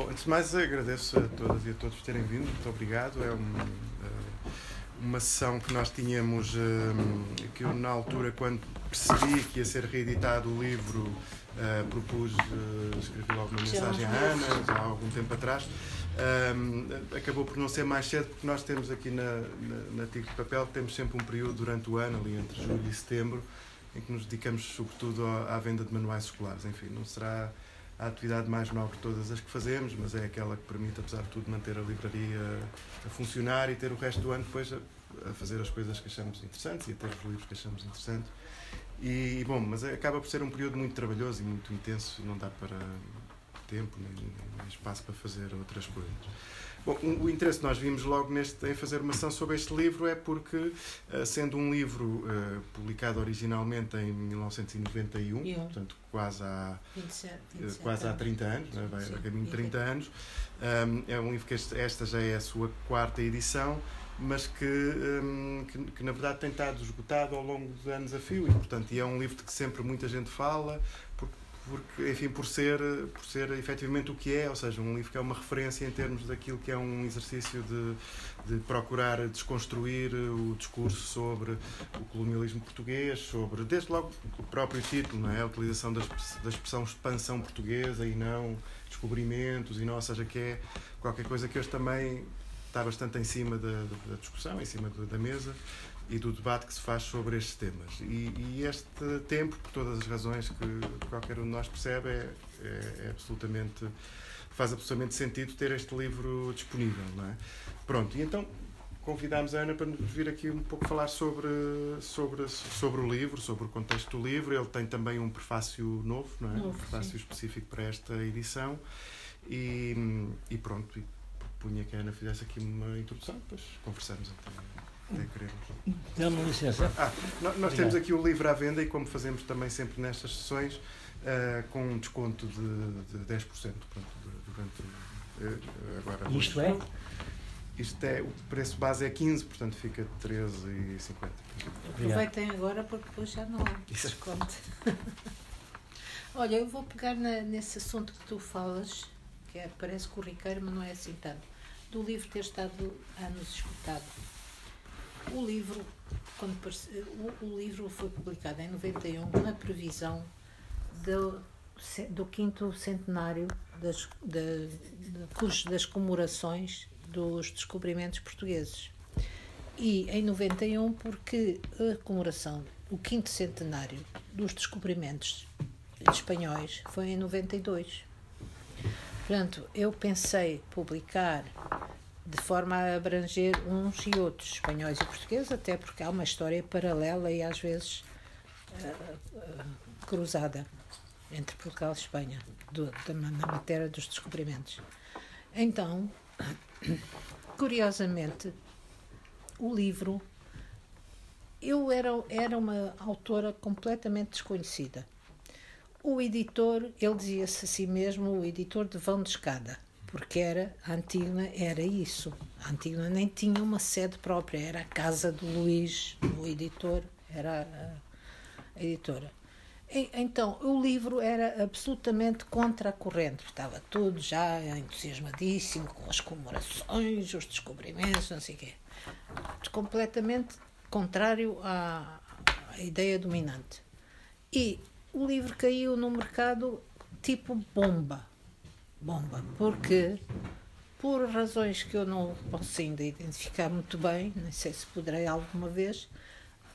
Bom, antes de mais agradeço a todas e a todos por terem vindo, muito obrigado. É um, uh, uma sessão que nós tínhamos, uh, que eu na altura, quando percebi que ia ser reeditado o livro, uh, propus, escrevi logo uma mensagem à Ana, já há algum tempo atrás. acabou por não ser mais cedo, porque nós temos aqui na, na, na de Papel, temos sempre um período durante o ano, ali entre julho e setembro, em que nos dedicamos sobretudo à, à venda de manuais escolares. Enfim, não será a atividade mais nobre de todas as que fazemos, mas é aquela que permite, apesar de tudo, manter a livraria a funcionar e ter o resto do ano depois a, a fazer as coisas que achamos interessantes e a ter os livros que achamos interessantes. E, bom, mas acaba por ser um período muito trabalhoso e muito intenso, não dá para tempo nem, nem espaço para fazer outras coisas. Bom, o interesse que nós vimos logo neste, em fazer uma ação sobre este livro é porque, eh, sendo um livro uh, publicado originalmente em 1991, Eu. portanto quase há, 27, 27 eh, quase há 30 anos, né? vai a caminho de 30 anos, um, é um livro que este, esta já é a sua quarta edição, mas que, um, que, que, na verdade tem estado esgotado ao longo dos anos a fio e, portanto, e é um livro de que sempre muita gente fala, porque, enfim, por ser, por ser efetivamente o que é, ou seja, um livro que é uma referência em termos daquilo que é um exercício de, de procurar desconstruir o discurso sobre o colonialismo português, sobre, desde logo, o próprio título, não é? a utilização da, da expressão expansão portuguesa e não descobrimentos, e não, ou seja, que é qualquer coisa que hoje também está bastante em cima da, da discussão, em cima da mesa, e do debate que se faz sobre estes temas. E, e, este tempo, por todas as razões que qualquer um de nós percebe, é, é, é, absolutamente faz absolutamente sentido ter este livro disponível, não é? Pronto, e então convidámos a Ana para nos vir aqui um pouco falar sobre, sobre, sobre o livro, sobre o contexto do livro. Ele tem também um prefácio novo, não é? Novo, um prefácio sim. específico para esta edição. E, e pronto, e propunha que a Ana fizesse aqui uma introdução, depois conversamos então. Dá-me licença. Ah, nós, nós temos aqui o livro à venda e, como fazemos também sempre nestas sessões, uh, com um desconto de, de 10% pronto, durante uh, agora. Isto é? Isto é, o preço base é 15, portanto fica 13,50. Aproveitem agora porque depois já não há desconto. Olha, eu vou pegar na, nesse assunto que tu falas, que é, parece corriqueiro, mas não é assim tanto, do livro ter estado anos escutado. O livro, quando, o, o livro foi publicado em 91 na previsão do, do quinto centenário das, das, das comemorações dos descobrimentos portugueses. E em 91, porque a comemoração, o quinto centenário dos descobrimentos espanhóis foi em 92. Portanto, eu pensei publicar de forma a abranger uns e outros, espanhóis e portugueses, até porque há uma história paralela e às vezes uh, uh, cruzada entre Portugal e Espanha, do, da, na matéria dos descobrimentos. Então, curiosamente, o livro. Eu era, era uma autora completamente desconhecida. O editor, ele dizia-se a si mesmo o editor de vão de escada porque era a Antígona era isso. A Antígona nem tinha uma sede própria, era a casa do Luís, o editor, era a, editora. Então, o livro era absolutamente contra a corrente, estava tudo já entusiasmadíssimo com as comemorações, os descobrimentos, não sei o quê. Completamente contrário à, à ideia dominante. E o livro caiu no mercado tipo bomba bomba, porque por razões que eu não posso ainda identificar muito bem, nem sei se poderei alguma vez,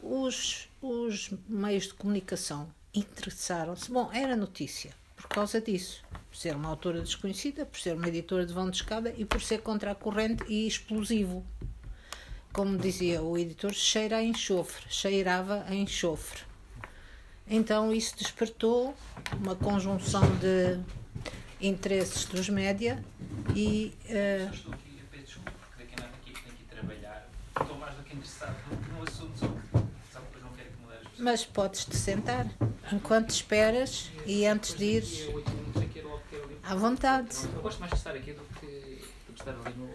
os, os meios de comunicação interessaram-se. Bom, era notícia por causa disso, por ser uma autora desconhecida, por ser uma editora de vão de escada e por ser contra a corrente e explosivo. Como dizia o editor, cheira a enxofre, cheirava a enxofre. Então isso despertou uma conjunção de interesses dos média e. Uh, estou mais do que interessado no assunto, só que, só que depois não quero que Mas podes-te sentar enquanto esperas e antes de ires. À vontade. Eu gosto mais de estar aqui do que, do que estar ali no,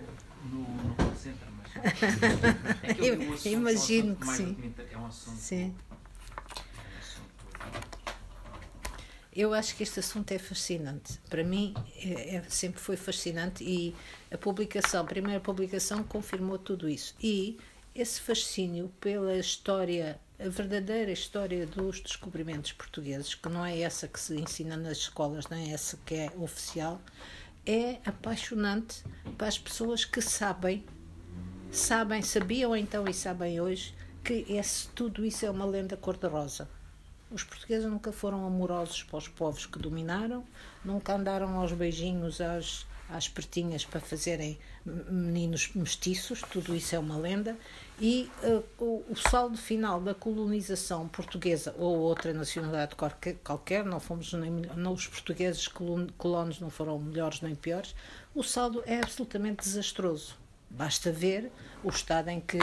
no, no call center, mas. É que eu, eu imagino que sim. É um assunto. Sim. Eu acho que este assunto é fascinante. Para mim, é, é, sempre foi fascinante e a publicação, a primeira publicação, confirmou tudo isso. E esse fascínio pela história, a verdadeira história dos descobrimentos portugueses, que não é essa que se ensina nas escolas, não é essa que é oficial, é apaixonante para as pessoas que sabem, sabem, sabiam então e sabem hoje que esse, tudo isso é uma lenda cor-de-rosa. Os portugueses nunca foram amorosos para os povos que dominaram, nunca andaram aos beijinhos às, às pertinhas para fazerem meninos mestiços, tudo isso é uma lenda. E uh, o, o, saldo final da colonização portuguesa ou outra nacionalidade qualquer, não fomos nem, não, os portugueses colonos não foram melhores nem piores, o saldo é absolutamente desastroso. Basta ver o estado em que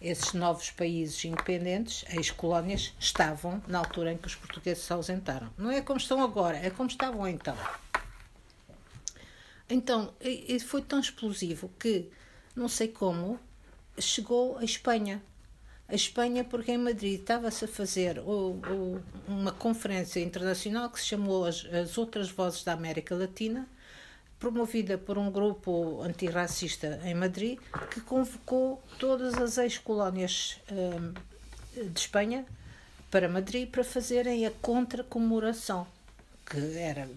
esses novos países independentes, ex-colónias, estavam na altura em que os portugueses se ausentaram. Não é como estão agora, é como estavam então. Então, foi tão explosivo que, não sei como, chegou à Espanha. A Espanha, porque em Madrid estava-se a fazer uma conferência internacional que se chamou as Outras Vozes da América Latina, promovida por um grupo antirracista em Madrid, que convocou todas as ex-colónias hum, de Espanha para Madrid para fazerem a contra-comemoração, que era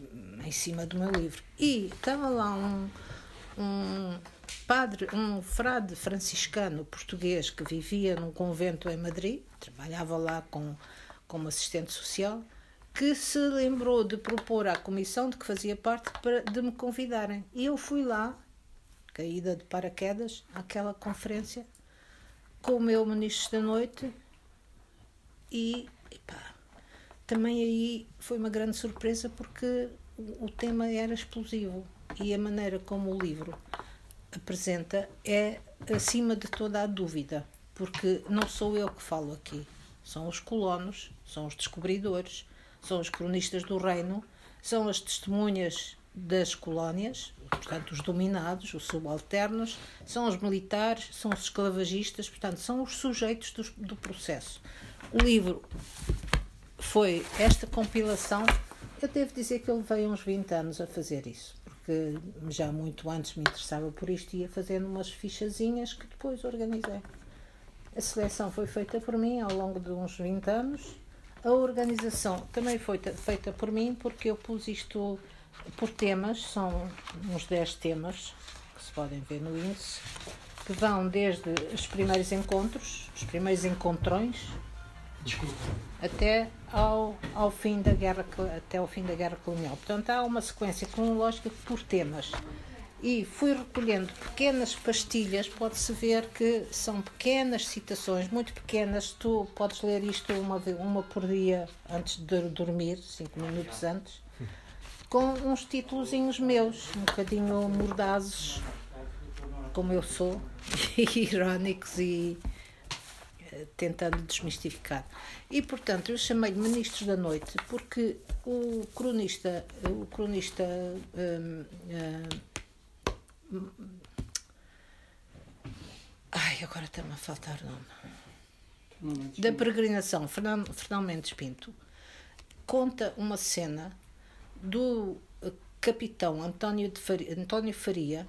em cima do meu livro. E estava lá um, um padre, um frade franciscano português que vivia num convento em Madrid, trabalhava lá com, como assistente social, que se lembrou de propor à comissão de que fazia parte para, de me convidarem. E eu fui lá, caída de paraquedas, àquela conferência, com o meu ministro da noite e epá, também aí foi uma grande surpresa porque o, o tema era explosivo e a maneira como o livro apresenta é acima de toda a dúvida, porque não sou eu que falo aqui, são os colonos, são os descobridores, são os cronistas do reino, são as testemunhas das colónias, portanto, os dominados, os subalternos, são os militares, são os esclavagistas, portanto, são os sujeitos do, do processo. O livro foi esta compilação. Eu devo dizer que eu levei uns 20 anos a fazer isso, porque já muito antes me interessava por isto e ia fazendo umas fichazinhas que depois organizei. A seleção foi feita por mim ao longo de uns 20 anos a organização também foi feita por mim, porque eu pus isto por temas, são uns 10 temas que se podem ver no índice, que vão desde os primeiros encontros, os primeiros encontrões, Desculpa. até ao, ao fim da guerra até ao fim da guerra colonial. Portanto, há uma sequência cronológica por temas e fui recolhendo pequenas pastilhas, pode-se ver que são pequenas citações, muito pequenas. Tu podes ler isto uma, uma por dia antes de dormir, cinco minutos antes, com uns títulozinhos meus, um bocadinho mordazes, como eu sou, irónicos e eh, tentando desmistificar. E portanto eu chamei-lhe Ministros da Noite porque o cronista, o cronista hum, hum, Ai, agora está-me a faltar o nome. Da peregrinação, Fernando, Fernando Mendes Pinto conta uma cena do capitão António, de Faria, António Faria,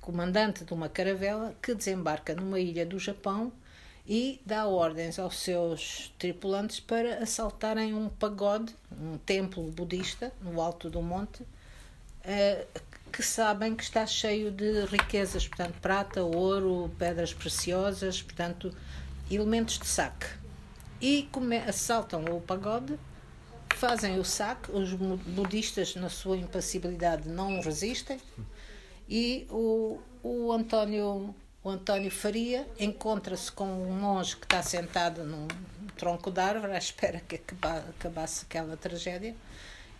comandante de uma caravela, que desembarca numa ilha do Japão e dá ordens aos seus tripulantes para assaltarem um pagode, um templo budista, no alto do monte, eh, que sabem que está cheio de riquezas, portanto, prata, ouro, pedras preciosas, portanto, elementos de saque. E assaltam o pagode, fazem o saque, os budistas, na sua impassibilidade, não resistem, e o, o António o António Faria encontra-se com um monge que está sentado num tronco de árvore à espera que acabasse aquela tragédia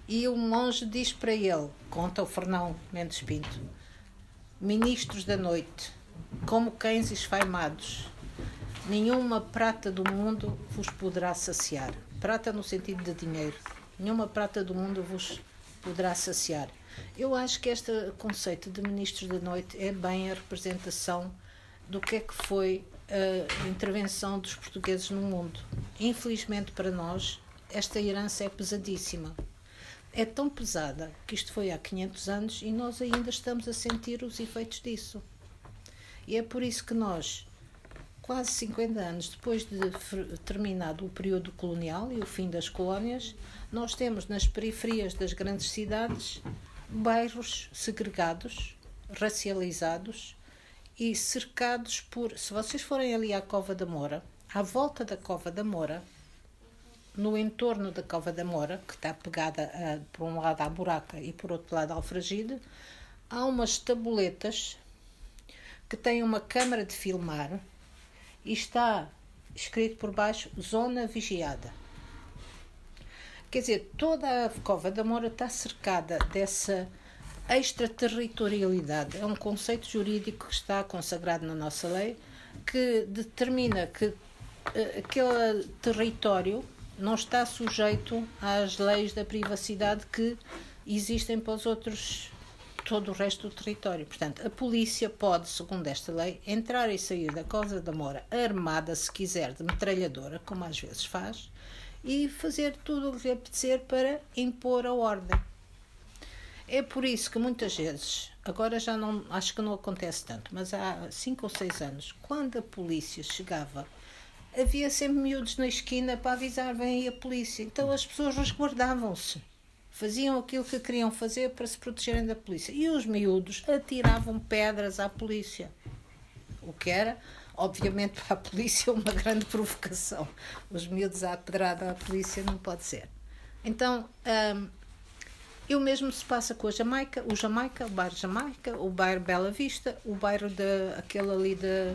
e o monge diz para ele, conta o Fernão Mendes Pinto, ministros da noite, como cães esfaimados, nenhuma prata do mundo vos poderá saciar. Prata no sentido de dinheiro. Nenhuma prata do mundo vos poderá saciar. Eu acho que este conceito de ministros da noite é bem a representação do que é que foi a intervenção dos portugueses no mundo. Infelizmente para nós, esta herança é pesadíssima. É tão pesada que isto foi há 500 anos e nós ainda estamos a sentir os efeitos disso. E é por isso que nós, quase 50 anos depois de terminado o período colonial e o fim das colónias, nós temos nas periferias das grandes cidades bairros segregados, racializados e cercados por. Se vocês forem ali à Cova da Moura, à volta da Cova da Moura, no entorno da Cova da Moura, que está pegada a, por um lado à buraca e por outro lado ao fragide, há umas tabuletas que têm uma câmara de filmar e está escrito por baixo Zona Vigiada. Quer dizer, toda a Cova da Moura está cercada dessa extraterritorialidade. É um conceito jurídico que está consagrado na nossa lei que determina que uh, aquele território não está sujeito às leis da privacidade que existem para os outros todo o resto do território. Portanto, a polícia pode, segundo esta lei, entrar e sair da Cosa da Moura armada, se quiser, de metralhadora, como às vezes faz, e fazer tudo o que lhe apetecer para impor a ordem. É por isso que muitas vezes, agora já não, acho que não acontece tanto, mas há cinco ou seis anos, quando a polícia chegava, havia sempre miúdos na esquina para avisar, aí a polícia. Então as pessoas resguardavam-se. Faziam aquilo que queriam fazer para se protegerem da polícia. E os miúdos atiravam pedras à polícia. O que era obviamente para a polícia uma grande provocação. Os miúdos à pedrada à polícia não pode ser. Então, um, eu mesmo se passa com a Jamaica, o Jamaica, o bairro Jamaica, o bairro Bela Vista, o bairro de, aquele ali de,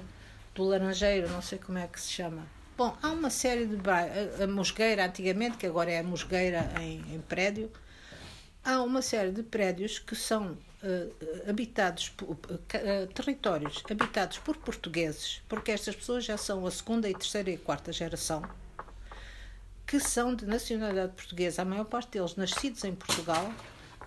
do Laranjeiro, não sei como é que se chama. Bom, há uma série de bairros, a Mosgueira antigamente, que agora é a Mosgueira em, em prédio, há uma série de prédios que são uh, habitados, por, uh, territórios habitados por portugueses, porque estas pessoas já são a segunda e terceira e quarta geração, que são de nacionalidade portuguesa, a maior parte deles nascidos em Portugal,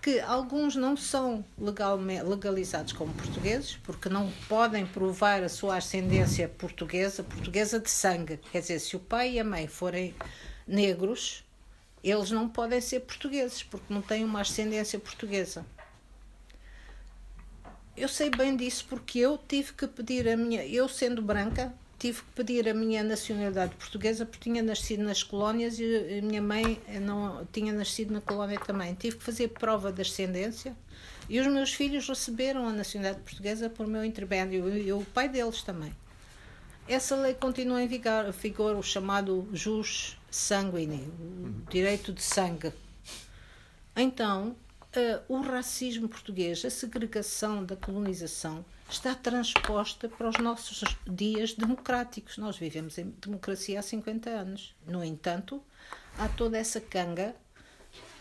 que alguns não são legalizados como portugueses, porque não podem provar a sua ascendência portuguesa, portuguesa de sangue. Quer dizer, se o pai e a mãe forem negros, eles não podem ser portugueses, porque não têm uma ascendência portuguesa eu sei bem disso porque eu tive que pedir a minha, eu sendo branca, tive que pedir a minha nacionalidade portuguesa porque tinha nascido nas colónias e a minha mãe não tinha nascido na colónia também. Tive que fazer prova de ascendência e os meus filhos receberam a nacionalidade portuguesa por meu intermédio e o pai deles também. Essa lei continua em vigor, vigor o chamado jus sanguine, o direito de sangue. Então, uh, o racismo português, a segregação da colonização, está transposta para os nossos dias democráticos. Nós vivemos em democracia há 50 anos. No entanto, há toda essa canga.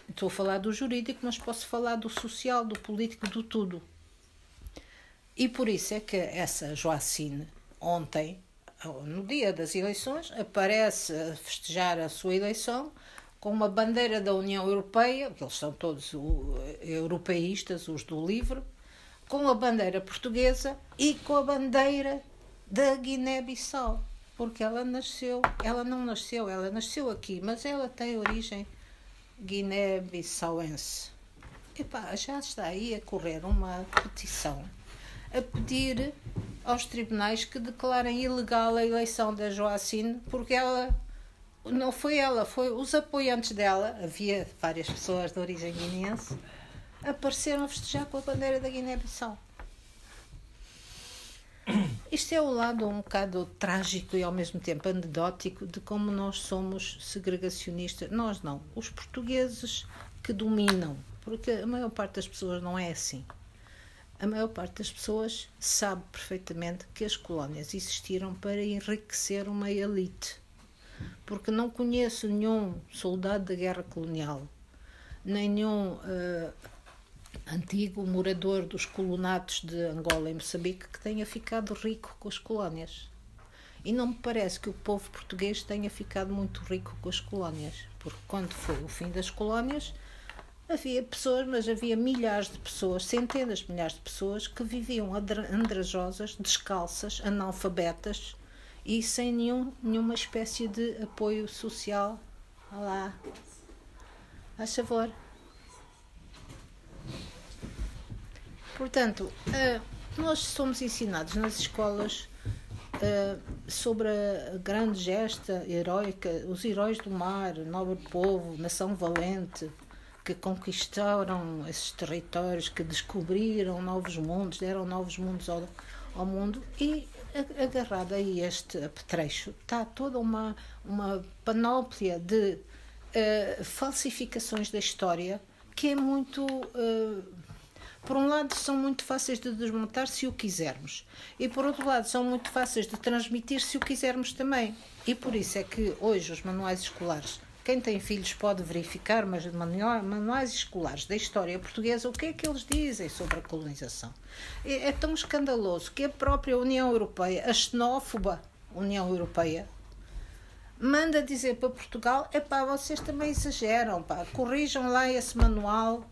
Estou a falar do jurídico, mas posso falar do social, do político, do tudo. E por isso é que essa Joacine, ontem, no dia das eleições, aparece a festejar a sua eleição com uma bandeira da União Europeia, que eles são todos europeístas, os do livro, com a bandeira portuguesa e com a bandeira da Guiné-Bissau, porque ela nasceu, ela não nasceu, ela nasceu aqui, mas ela tem origem guiné-bissauense. Epá, já está aí a correr uma petição a pedir aos tribunais que declarem ilegal a eleição da Joacine, porque ela não foi ela, foi os apoiantes dela, havia várias pessoas de origem guineense, apareceram a festejar com a bandeira da Guiné-Bissau. Isto é o lado um bocado trágico e ao mesmo tempo anedótico de como nós somos segregacionistas. Nós não, os portugueses que dominam, porque a maior parte das pessoas não é assim. A maior parte das pessoas sabe perfeitamente que as colónias existiram para enriquecer uma elite porque não conheço nenhum soldado da guerra colonial, nenhum uh, antigo morador dos colonatos de Angola e Moçambique que tenha ficado rico com as colónias. E não me parece que o povo português tenha ficado muito rico com as colónias, porque quando foi o fim das colónias, havia pessoas, mas havia milhares de pessoas, centenas de milhares de pessoas que viviam andrajosas, descalças, analfabetas, e sem nenhum, nenhuma espécie de apoio social Olá. Faz favor. Portanto, uh, nós somos ensinados nas escolas uh, sobre a grande gesta heroica, os heróis do mar, nobre povo, nação valente, que conquistaram esses territórios, que descobriram novos mundos, deram novos mundos ao, ao mundo e agarrado a este apetrecho está toda uma, uma panóplia de uh, falsificações da história que é muito. Uh, por um lado, são muito fáceis de desmontar se o quisermos, e por outro lado, são muito fáceis de transmitir se o quisermos também. E por isso é que hoje os manuais escolares quem tem filhos pode verificar, mas manuais escolares da história portuguesa, o que é que eles dizem sobre a colonização? É, é tão escandaloso que a própria União Europeia, a xenófoba União Europeia, manda dizer para Portugal: é pá, vocês também exageram, pá, corrijam lá esse manual.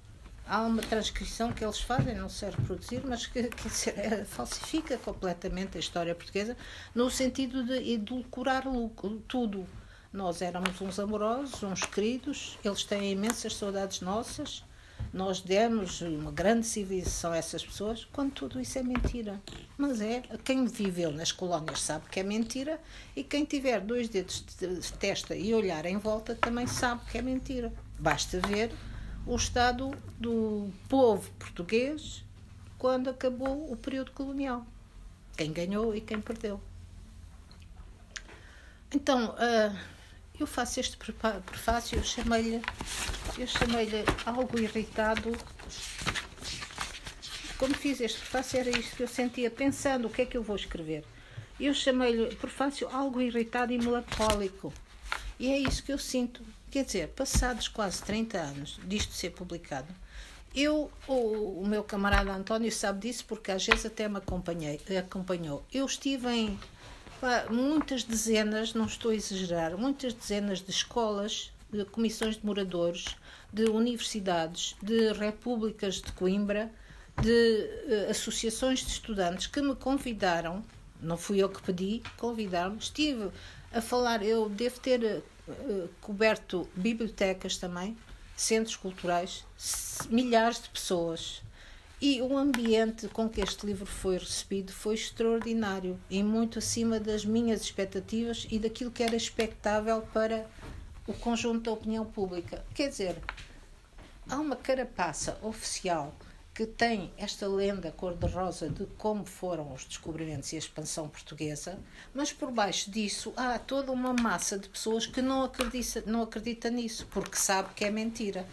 Há uma transcrição que eles fazem, não sei reproduzir, mas que, que é, falsifica completamente a história portuguesa no sentido de edulcorar tudo. Nós éramos uns amorosos, uns queridos, eles têm imensas saudades nossas. Nós demos uma grande civilização a essas pessoas, quando tudo isso é mentira. Mas é, quem viveu nas colónias sabe que é mentira e quem tiver dois dedos de testa e olhar em volta também sabe que é mentira. Basta ver o estado do povo português quando acabou o período colonial. Quem ganhou e quem perdeu. Então, uh, eu faço este prefácio, eu chamei-lhe eu chamei-lhe algo irritado. Como fiz este prefácio, era isto que eu sentia, pensando o que é que eu vou escrever. Eu chamei-lhe prefácio algo irritado e melancólico. E é isso que eu sinto. Quer dizer, passados quase 30 anos disto ser publicado, eu, o, o meu camarada António sabe disso porque às vezes até me acompanhei, acompanhou. Eu estive em muitas dezenas, não estou a exagerar, muitas dezenas de escolas, de comissões de moradores, de universidades, de repúblicas de Coimbra, de uh, associações de estudantes que me convidaram, não fui eu que pedi, convidaram-me, estive a falar, eu devo ter uh, coberto bibliotecas também, centros culturais, milhares de pessoas e o ambiente com que este livro foi recebido foi extraordinário e muito acima das minhas expectativas e daquilo que era expectável para o conjunto da opinião pública. Quer dizer, há uma carapaça oficial que tem esta lenda cor-de-rosa de como foram os descobrimentos e a expansão portuguesa, mas por baixo disso há toda uma massa de pessoas que não acredita, não acredita nisso, porque sabe que é mentira.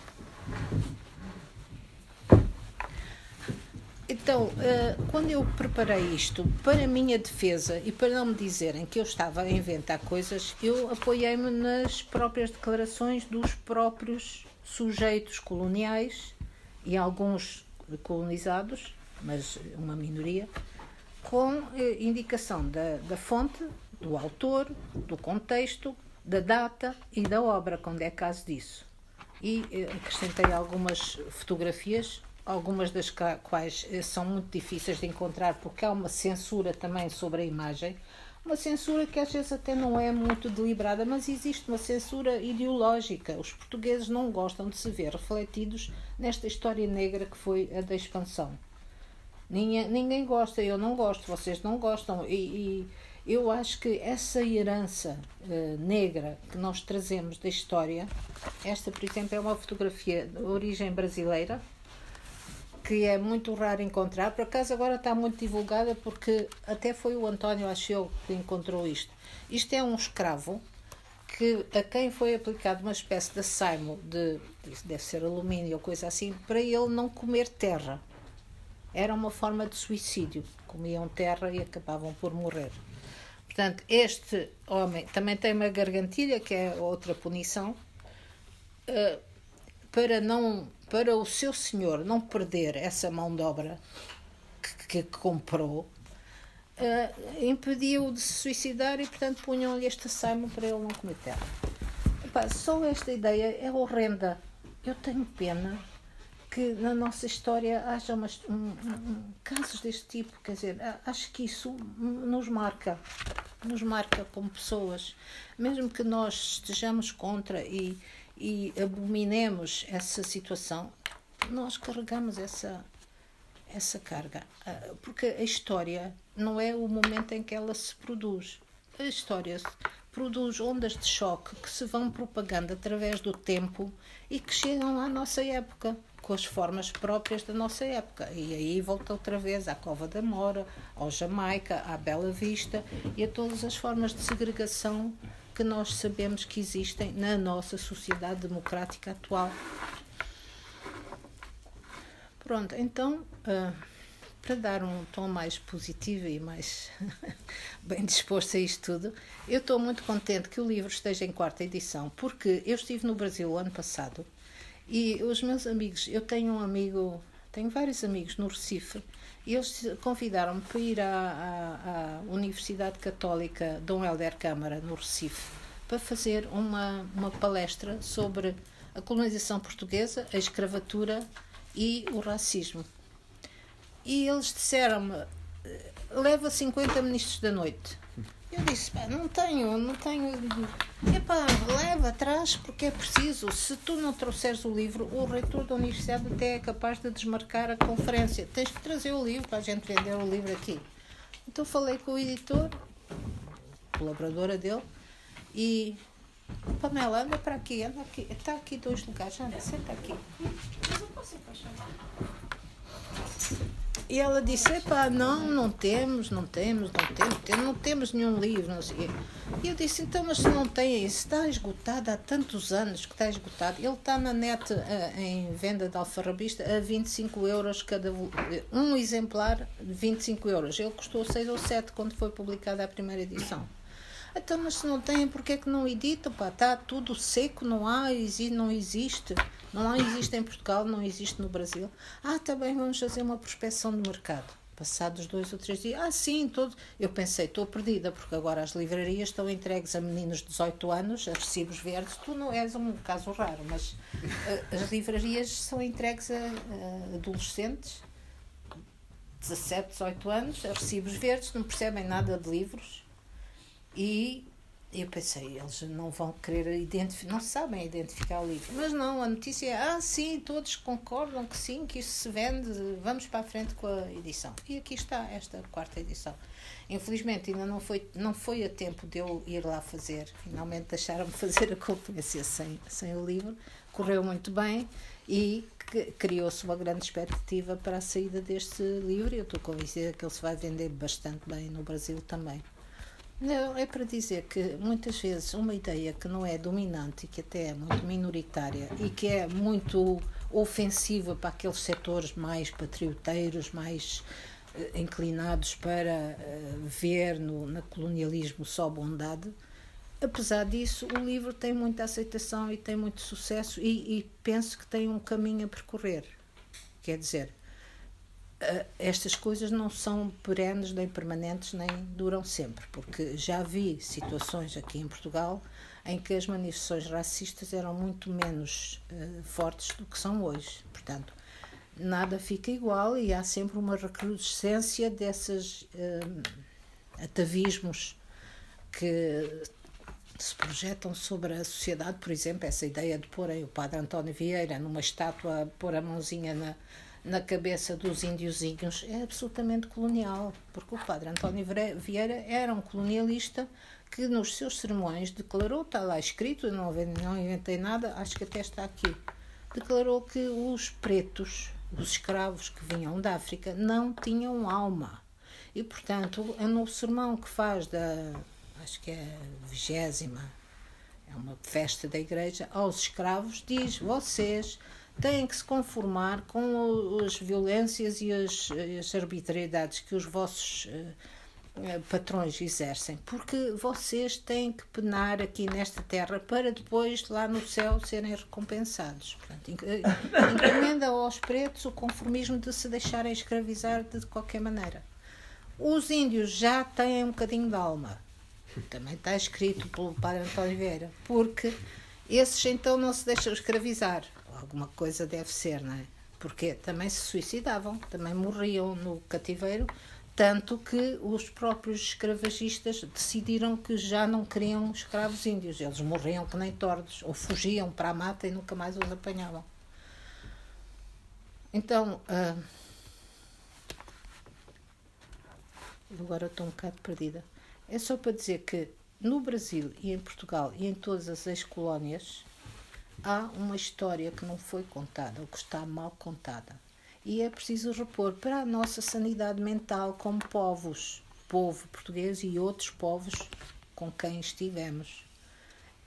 Então, eh, quando eu preparei isto para a minha defesa e para não me dizerem que eu estava a inventar coisas, eu apoiei-me nas próprias declarações dos próprios sujeitos coloniais e alguns colonizados, mas uma minoria, com eh, indicação da, da fonte, do autor, do contexto, da data e da obra, quando é caso disso. E eh, acrescentei algumas fotografias algumas das quais eh, são muito difíceis de encontrar porque há uma censura também sobre a imagem, uma censura que às vezes até não é muito deliberada, mas existe uma censura ideológica. Os portugueses não gostam de se ver refletidos nesta história negra que foi a da expansão. Ninguém, ninguém gosta, eu não gosto, vocês não gostam, e, e eu acho que essa herança uh, negra que nós trazemos da história, esta, por exemplo, é uma fotografia de origem brasileira, que é muito raro encontrar. Por acaso agora está muito divulgada porque até foi o António Acheu que encontrou isto. Isto é um escravo que a quem foi aplicado uma espécie de saimo de deve ser alumínio ou coisa assim para ele não comer terra. Era uma forma de suicídio. Comiam terra e acabavam por morrer. Portanto, este homem também tem uma gargantilha, que é outra punição, uh, para não para o seu senhor não perder essa mão de obra que, que comprou, uh, impediu-o de se suicidar e, portanto, punham-lhe este saimo para ele não cometer. Epá, só esta ideia é horrenda. Eu tenho pena que na nossa história haja umas, um, um, casos deste tipo, quer dizer, acho que isso nos marca. nos marca como pessoas. Mesmo que nós estejamos contra e, e abominemos essa situação, nós carregamos essa, essa carga. Ah, porque a história não é o momento em que ela se produz. A história produz ondas de choque que se vão propagando através do tempo e que chegam à nossa época com as formas próprias da nossa época. E aí volta outra vez à Cova da Mora, ao Jamaica, à Bela Vista e a todas as formas de segregação que nós sabemos que existem na nossa sociedade democrática atual. Pronto, então, uh, para dar um tom mais positivo e mais bem disposto a isto tudo, eu estou muito contente que o livro esteja em quarta edição, porque eu estive no Brasil o ano passado e os meus amigos, eu tenho um amigo, tenho vários amigos no Recife, eles convidaram-me para ir à, à, à, Universidade Católica Dom Helder Câmara, no Recife, para fazer uma, uma palestra sobre a colonização portuguesa, a escravatura e o racismo. E eles disseram-me: leva 50 ministros da noite. Eu disse, pá, não tenho, não tenho. Epá, leva, traz, porque é preciso. Se tu não trouxeres o livro, o reitor da universidade até é capaz de desmarcar a conferência. Tens que trazer o livro para a gente vender o livro aqui. Então falei com o editor, colaboradora dele, e Pamela, anda para aqui, anda aqui. Está aqui dois lugares, anda, senta aqui. Mas eu posso para e ela disse, epá, não, não temos, não temos, não temos, não temos nenhum livro, não sei E eu disse, então, mas se não tem, isso está esgotado há tantos anos que está esgotado. Ele está na net uh, em venda de alfarrabista a 25 euros cada, um exemplar, 25 euros. Ele custou 6 ou 7 quando foi publicada a primeira edição. Então, mas se não tem, por que é que não editam? Está tudo seco, não há, não existe. Não existe em Portugal, não existe no Brasil. Ah, também tá vamos fazer uma prospecção de mercado. Passados dois ou três dias, ah, sim, todo. Eu pensei, estou perdida, porque agora as livrarias estão entregues a meninos de 18 anos, a recibos verdes. Tu não és um caso raro, mas uh, as livrarias são entregues a, a adolescentes, 17, 18 anos, a recibos verdes, não percebem nada de livros e eu pensei, eles não vão querer identificar, não sabem identificar o livro. Mas não, a notícia é, ah, sim, todos concordam que sim, que isso se vende, vamos para a frente com a edição. E aqui está esta quarta edição. Infelizmente ainda não foi, não foi a tempo de eu ir lá fazer, finalmente deixaram-me fazer a conferência sem, sem o livro, correu muito bem e criou-se uma grande expectativa para a saída deste livro eu estou convencida que ele se vai vender bastante bem no Brasil também. Não, é para dizer que muitas vezes uma ideia que não é dominante e que até é muito minoritária e que é muito ofensiva para aqueles setores mais patrioteiros, mais uh, inclinados para uh, ver no, colonialismo só bondade, apesar disso, o livro tem muita aceitação e tem muito sucesso e, e penso que tem um caminho a percorrer. Quer dizer, eh, estas coisas não são perenes, nem permanentes, nem duram sempre, porque já vi situações aqui em Portugal em que as manifestações racistas eram muito menos uh, fortes do que são hoje. Portanto, nada fica igual e há sempre uma recrudescência desses uh, atavismos que se projetam sobre a sociedade, por exemplo, essa ideia de porem o padre António Vieira numa estátua, pôr a mãozinha na, na cabeça dos índiozinhos é absolutamente colonial, porque o padre António Vieira era um colonialista que nos seus sermões declarou, está lá escrito, não, não inventei nada, acho que até está aqui, declarou que os pretos, os escravos que vinham da África, não tinham alma. E, portanto, no sermão que faz da, acho que é vigésima, é uma festa da igreja, aos escravos, diz, vocês têm que se conformar com as violências e as, as arbitrariedades que os vossos uh, patrões exercem, porque vocês têm que penar aqui nesta terra para depois lá no céu serem recompensados. Portanto, eh, encomenda aos pretos o conformismo de se deixarem escravizar de qualquer maneira. Os índios já têm um bocadinho de alma. Também está escrito pelo padre António Vieira, porque esses então não se deixam escravizar alguma coisa deve ser, não é? Porque também se suicidavam, também morriam no cativeiro, Tanto que os próprios escravagistas decidiram que já não queriam escravos índios. Eles morriam que nem tordos, ou fugiam para a mata e nunca mais os apanhavam. Então, uh, agora estou um bocado perdida. É só para dizer que no Brasil e em Portugal e em todas as ex-colónias há uma história que não foi contada ou que está mal contada. E é preciso repor para a nossa sanidade mental como povos, povo português e outros povos com quem estivemos.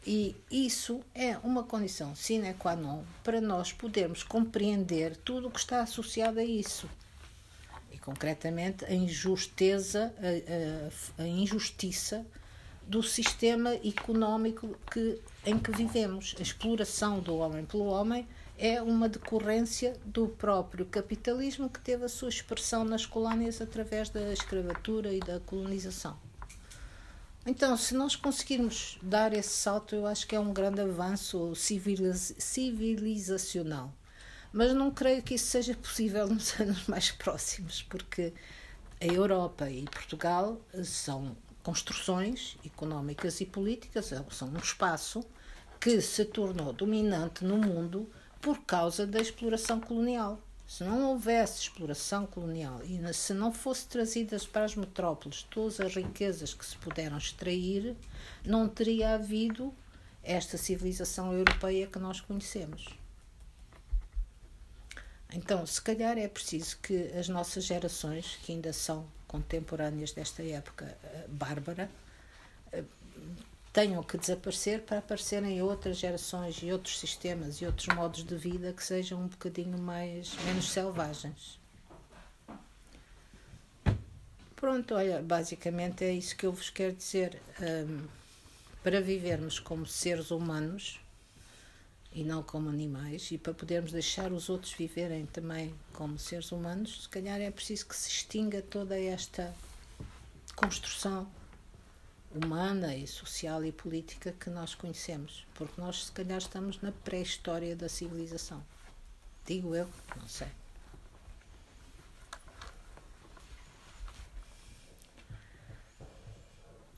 E isso é uma condição sine qua non para nós podermos compreender tudo o que está associado a isso. E concretamente a injusteza, a, a, a injustiça do sistema económico que, em que vivemos. A exploração do homem pelo homem é uma decorrência do próprio capitalismo que teve a sua expressão nas colónias através da escravatura e da colonização. Então, se nós conseguirmos dar esse salto, eu acho que é um grande avanço civilizacional. Mas não creio que isso seja possível nos anos mais próximos, porque a Europa e Portugal são construções económicas e políticas, são um espaço que se tornou dominante no mundo por causa da exploração colonial. Se não houvesse exploração colonial e se não fosse trazidas para as metrópoles todas as riquezas que se puderam extrair, não teria havido esta civilização europeia que nós conhecemos. Então, se calhar é preciso que as nossas gerações, que ainda são contemporâneas desta época uh, bárbara uh, tenham que desaparecer para aparecerem outras gerações e outros sistemas e outros modos de vida que sejam um bocadinho mais menos selvagens. Pronto, olha, basicamente é isso que eu vos quero dizer. Um, para vivermos como seres humanos, e não como animais, e para podermos deixar os outros viverem também como seres humanos, se calhar é preciso que se extinga toda esta construção humana e social e política que nós conhecemos, porque nós se calhar estamos na pré-história da civilização. Digo eu, não sei.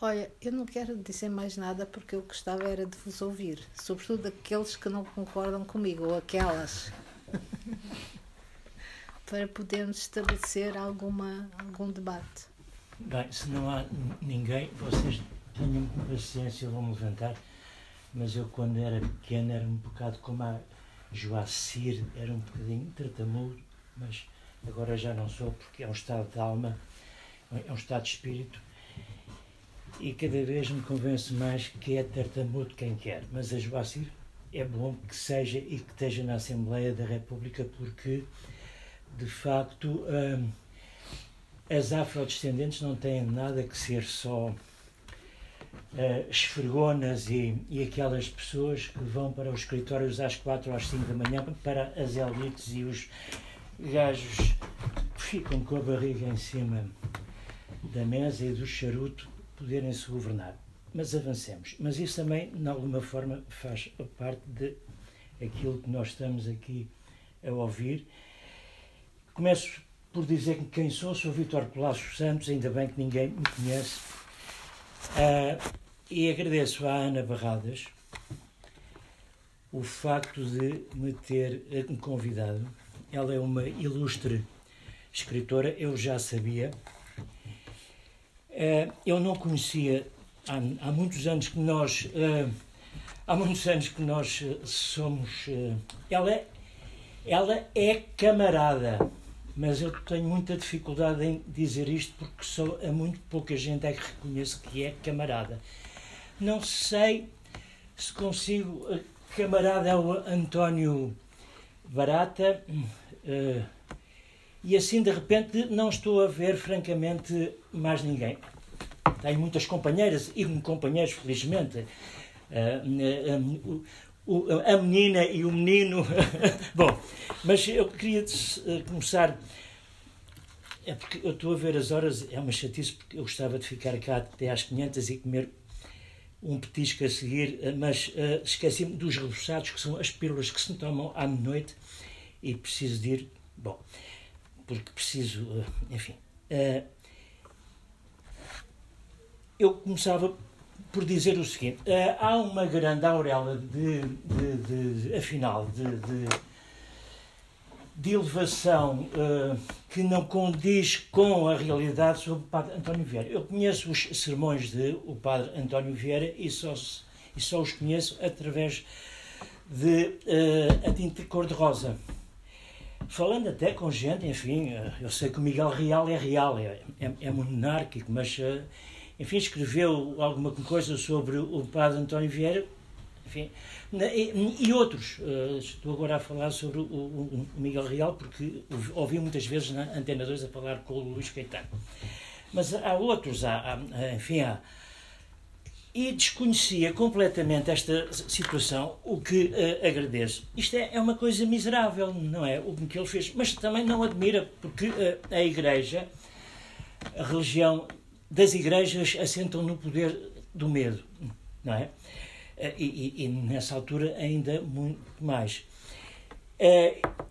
Olha, eu não quero dizer mais nada porque eu gostava era de vos ouvir, sobretudo aqueles que não concordam comigo ou aquelas, para podermos estabelecer alguma, algum debate. Bem, se não há ninguém, vocês tenham paciência, vão me levantar, mas eu quando era pequeno era um bocado como a Joacir, era um bocadinho tartamudo, mas agora já não sou porque é um estado de alma, é um estado de espírito e cada vez me convence mais que é tartamudo quem quer. Mas a Joacir é bom que seja e que esteja na Assembleia da República porque, de facto, hum, as afrodescendentes não têm nada que ser só uh, esfregonas e, e aquelas pessoas que vão para os escritórios às quatro às cinco da manhã para as elites e os gajos ficam com a barriga em cima da mesa e do charuto poderem se governar. Mas avancemos. Mas isso também, de alguma forma, faz parte de aquilo que nós estamos aqui a ouvir. Começo por dizer que quem sou, sou Vítor Colasso Santos, ainda bem que ninguém me conhece. Uh, e agradeço à Ana Barradas o facto de me ter convidado. Ela é uma ilustre escritora, eu já sabia, eh, eu não conhecia há, há muitos anos que nós eh, há muitos anos que nós eh, somos ela é, ela é camarada mas eu tenho muita dificuldade em dizer isto porque só a muito pouca gente é que reconheço que é camarada. Não sei se consigo camarada é o António Barata e assim de repente não estou a ver francamente mais ninguém. Tenho muitas companheiras e companheiros, felizmente. Uh, uh, uh, a menina e o menino. Bom, mas eu queria começar. É porque eu estou a ver as horas, é uma chatice, porque eu gostava de ficar cá até às 500 e comer um petisco a seguir, mas uh, esqueci-me dos reboçados, que são as pílulas que se tomam à noite e preciso de ir. Bom, porque preciso, enfim. Uh, eu começava por dizer o seguinte: uh, há uma grande auréola de, de, de, afinal, de, de, de elevação que não condiz com a realidade sobre o Padre António Vieira. Eu conheço os sermões de o Padre António Vieira e só, e só os conheço através de a tinta cor-de-rosa. Falando até com gente, enfim, eu sei que o Miguel Real é real, é, é, é monárquico, mas enfim, escreveu alguma coisa sobre o padre António Vieira, enfim, e, e outros. Uh, estou agora a falar sobre o, o, o, Miguel Real, porque ouvi muitas vezes na Antena 2 a falar com o Luís Caetano. Mas há outros, há, há enfim, há. E desconhecia completamente esta situação, o que uh, agradeço. Isto é, é, uma coisa miserável, não é? O que ele fez. Mas também não admira, porque uh, a Igreja, a religião das igrejas assentam no poder do medo, não é? Eh, e, e, nessa altura ainda muito mais.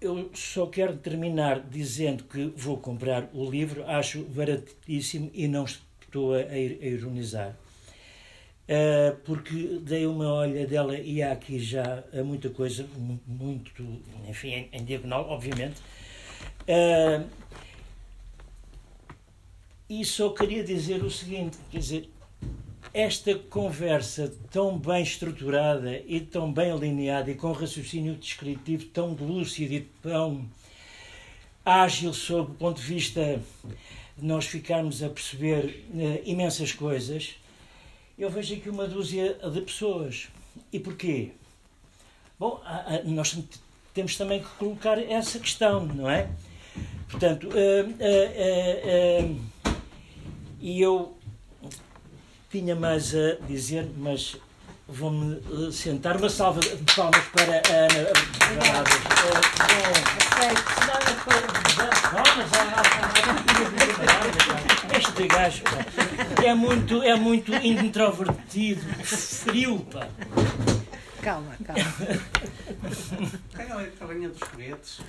Eu só quero terminar dizendo que vou comprar o livro, acho baratíssimo e não estou a, a ironizar. Uh, porque dei uma olha dela e há aqui já muita coisa, muito, enfim, em, em diagonal, obviamente. Uh, e só queria dizer o seguinte: quer dizer, esta conversa tão bem estruturada e tão bem alinhada e com raciocínio descritivo tão lúcido e tão ágil sob o ponto de vista de nós ficarmos a perceber uh, imensas coisas, eu vejo aqui uma dúzia de pessoas. E porquê? Bom, nós temos também que colocar essa questão, não é? Portanto, uh, uh, e eu tinha mais a dizer, mas vou-me eh, sentar. Uma salva de palmas para a Ana Bernardes. Este gajo é muito, é muito introvertido, frio, pá. Calma, calma. Calma a carinha dos foguetes.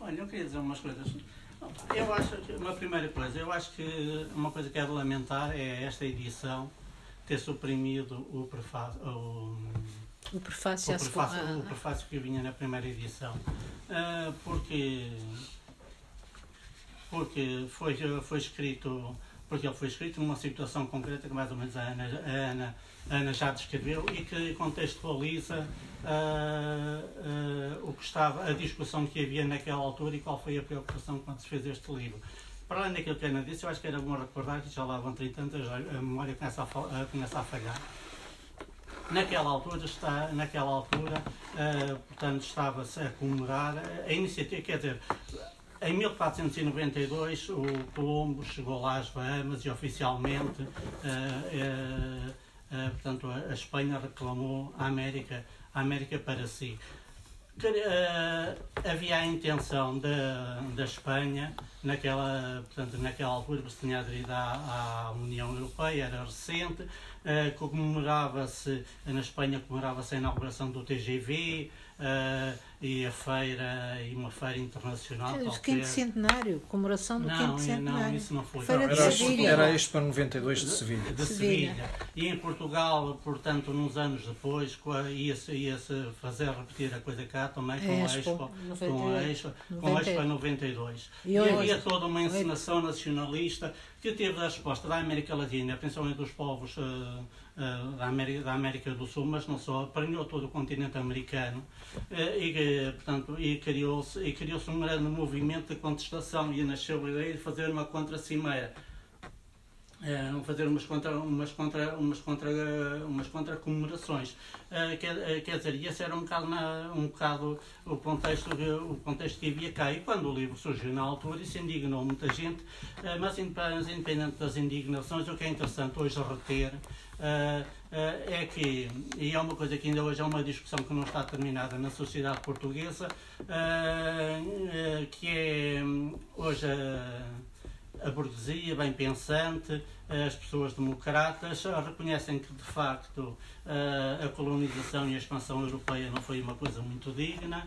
Olha, eu queria dizer umas coisas. Eu acho que, uma primeira coisa, eu acho que uma coisa que é de lamentar é esta edição ter suprimido o prefácio. O, o prefácio, o prefácio, o prefácio que vinha na primeira edição. Uh, porque porque foi, foi escrito porque ele foi escrito numa situação concreta que mais ou menos a Ana, a Ana, a Ana já descreveu e que contextualiza uh, uh, o que estava, a discussão que havia naquela altura e qual foi a preocupação quando se fez este livro. Para além daquilo que a Ana disse, eu acho que era bom recordar que já lá vão 30 anos, a memória começa a, começa a falhar. Naquela altura, está, naquela altura uh, portanto, estava-se a comemorar a iniciativa, quer dizer, em 1492, o Colombo chegou lá às Bahamas e oficialmente, uh, uh, portanto, a, Espanha reclamou a América, a América para si. Havia a intenção da, da Espanha, naquela, portanto, naquela altura, que se tinha aderido à, à União Europeia, era recente, comemorava-se, na Espanha comemorava-se a inauguração do TGV, e a feira e uma feira internacional. O quinto centenário, comemoração do não, quinto centenário. Não, isso não foi. Feira não, de era, Sevilha. era para 92 de Sevilha. De Sevilha. Sevilha. E em Portugal, portanto, uns anos depois, ia-se ia -se fazer repetir a coisa cá também com a Expo, com a Expo, com a Expo 92. E, e havia toda uma encenação nacionalista que teve a resposta da América Latina, principalmente dos povos uh, uh, da, América, da, América, do Sul, mas não só, apanhou todo o continente americano uh, e, portanto, e criou-se criou um grande movimento de contestação e nasceu a ideia de fazer uma contra-cimeira Uh, fazer umas contra umas contra umas contra umas contra comemorações. Uh, quer, uh, quer dizer esse era um bocado na, um bocado o contexto o contexto que havia cá. E quando o livro surgiu na altura isso indignou muita gente mas independente das indignações o que é interessante hoje reter é que e é uma coisa que ainda hoje é uma discussão que não está terminada na sociedade portuguesa que é hoje a burguesia bem pensante, as pessoas democratas reconhecem que de facto a colonização e a expansão europeia não foi uma coisa muito digna.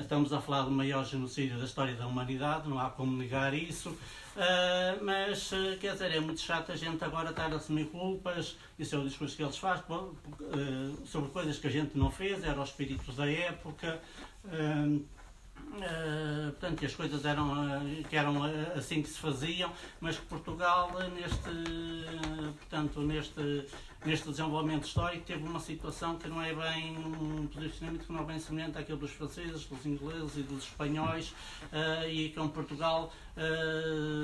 Estamos a falar do maior genocídio da história da humanidade, não há como negar isso. mas, quer dizer, é muito chato a gente agora estar a assumir culpas, isso é o discurso que eles fazem, sobre coisas que a gente não fez, era o espírito da época. Uh, portanto, as coisas eram, uh, que eram uh, assim que se faziam, mas que Portugal, neste, portanto, neste, neste desenvolvimento histórico, teve uma situação que não é bem, um posicionamento que não é bem semelhante àquele dos franceses, dos ingleses e dos espanhóis, e com Portugal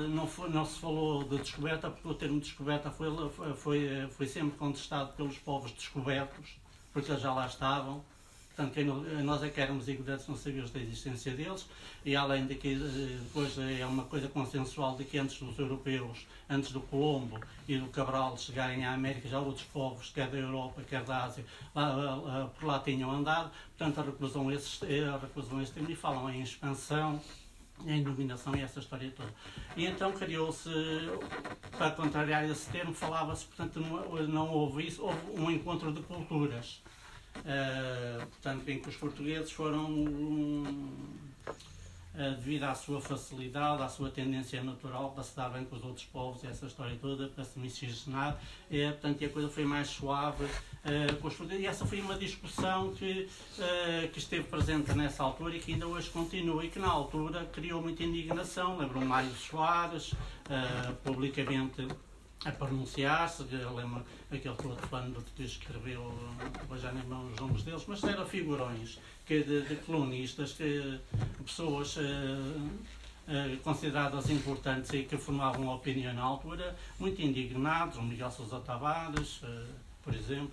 não, foi, não se falou de descoberta, porque o termo descoberta foi, foi, foi sempre contestado pelos povos descobertos, porque eles já lá estavam. Portanto, quem nós é que éramos ignorantes, não sabíamos da existência deles, e além de que eh, depois é uma coisa consensual de que antes dos europeus, antes do Colombo e do Cabral chegarem à América, já outros povos, quer da Europa, quer da Ásia, lá, por lá tinham andado, portanto recusam esse termo e falam em expansão, em dominação e essa história toda. E então criou-se, para contrariar esse termo, falava-se, portanto, não, não houve isso, houve um encontro de culturas Uh, portanto, em que os portugueses foram, um, uh, devido à sua facilidade, à sua tendência natural para se dar bem com os outros povos, essa história toda, para se miscigenar, e, portanto, a coisa foi mais suave uh, com os portugueses. E essa foi uma discussão que, que esteve presente nessa altura e que ainda hoje continua, e que na altura criou muita indignação. Lembro-me Mário Soares, publicamente a pronunciar-se, lembro aquele plano que escreveu, já nem os nomes deles, mas eram figurões que, de, de colunistas, que, pessoas uh, uh, consideradas importantes e que formavam opinião na altura, muito indignados, o Miguel Sousa Tavares, uh, por exemplo,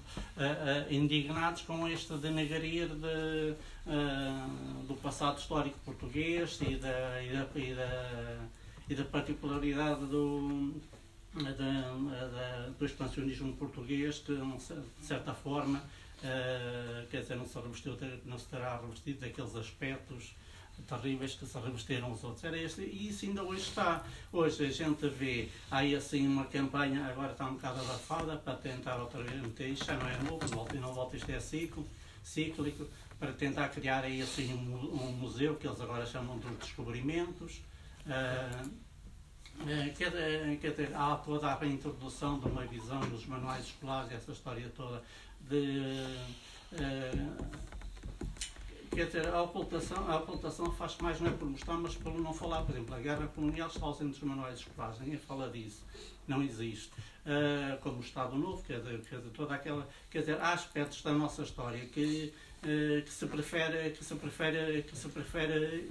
indignados com este denegarir de, do passado histórico português e da, e da, e da, e da particularidade do da, da, do expansionismo português que, de certa forma, uh, quer dizer, não se, revestiu, não se terá revestido daqueles aspectos terríveis que se revestiram os outros. Era este, e isso ainda hoje está. Hoje a gente vê aí assim uma campanha, agora está um bocado abafada, para tentar outra vez meter isto, já não é novo, não volta não volta, isto é ciclo, cíclico, para tentar criar aí assim um, um museu que eles agora chamam de descobrimentos. Uh, quer, quer dizer, há toda a reintrodução de uma visão nos manuais escolares, essa história toda de. Uh, quer dizer, a ocultação, a ocultação faz mais não é por mostrar, mas por não falar. Por exemplo, a guerra colonial está ausente dos manuais escolares, ninguém fala disso, não existe. Uh, como o Estado Novo, quer dizer, quer dizer, toda aquela. Quer dizer, há aspectos da nossa história que, uh, que se prefere. Que se prefere, que se prefere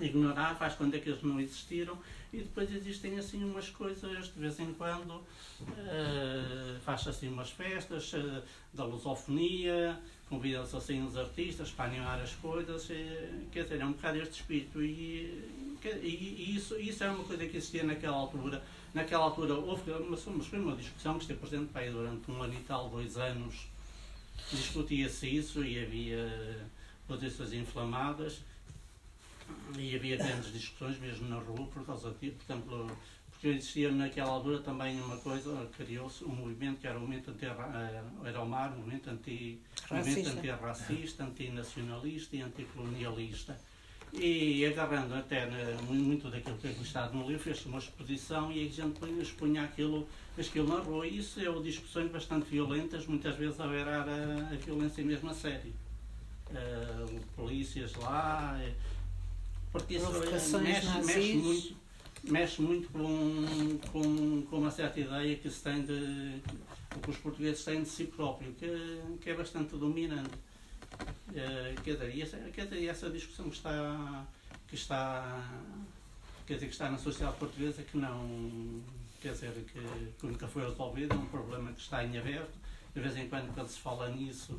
ignorar, faz quando é que eles não existiram e depois existem assim umas coisas de vez em quando uh, faz assim umas festas uh, da lusofonia convida-se assim os artistas para animar as coisas e, quer dizer, é um bocado este espírito. E, e, e, isso, isso é uma coisa que existia naquela altura. Naquela altura houve mas foi uma discussão que esteve presente para aí durante um ano e tal, dois anos. Discutia-se isso e havia posições inflamadas e havia grandes discussões mesmo na rua por causa disso, portanto, porque existia naquela altura também uma coisa, criou-se um movimento que era o movimento anti eh, era o MAR, um movimento anti movimento antirracista, antinacionalista e anticolonialista. E agarrando até muito daquilo que é listado no livro, fez uma exposição e a gente expunha aquilo, aquilo na rua. E isso é discussões bastante violentas, muitas vezes a beirar a, a violência mesmo a sério. Uh, polícias lá, porque isso mexe, mexe, muito, mexe muito com, com, com uma certa ideia que se tem de que os portugueses têm de si próprio, que, que é bastante dominante. Uh, quer, dizer, essa, quer dizer, essa discussão que está, que está, quer dizer, que está na sociedade portuguesa que não, quer dizer, que, que nunca foi resolvida, é um problema que está em aberto. De vez em quando, quando se fala nisso,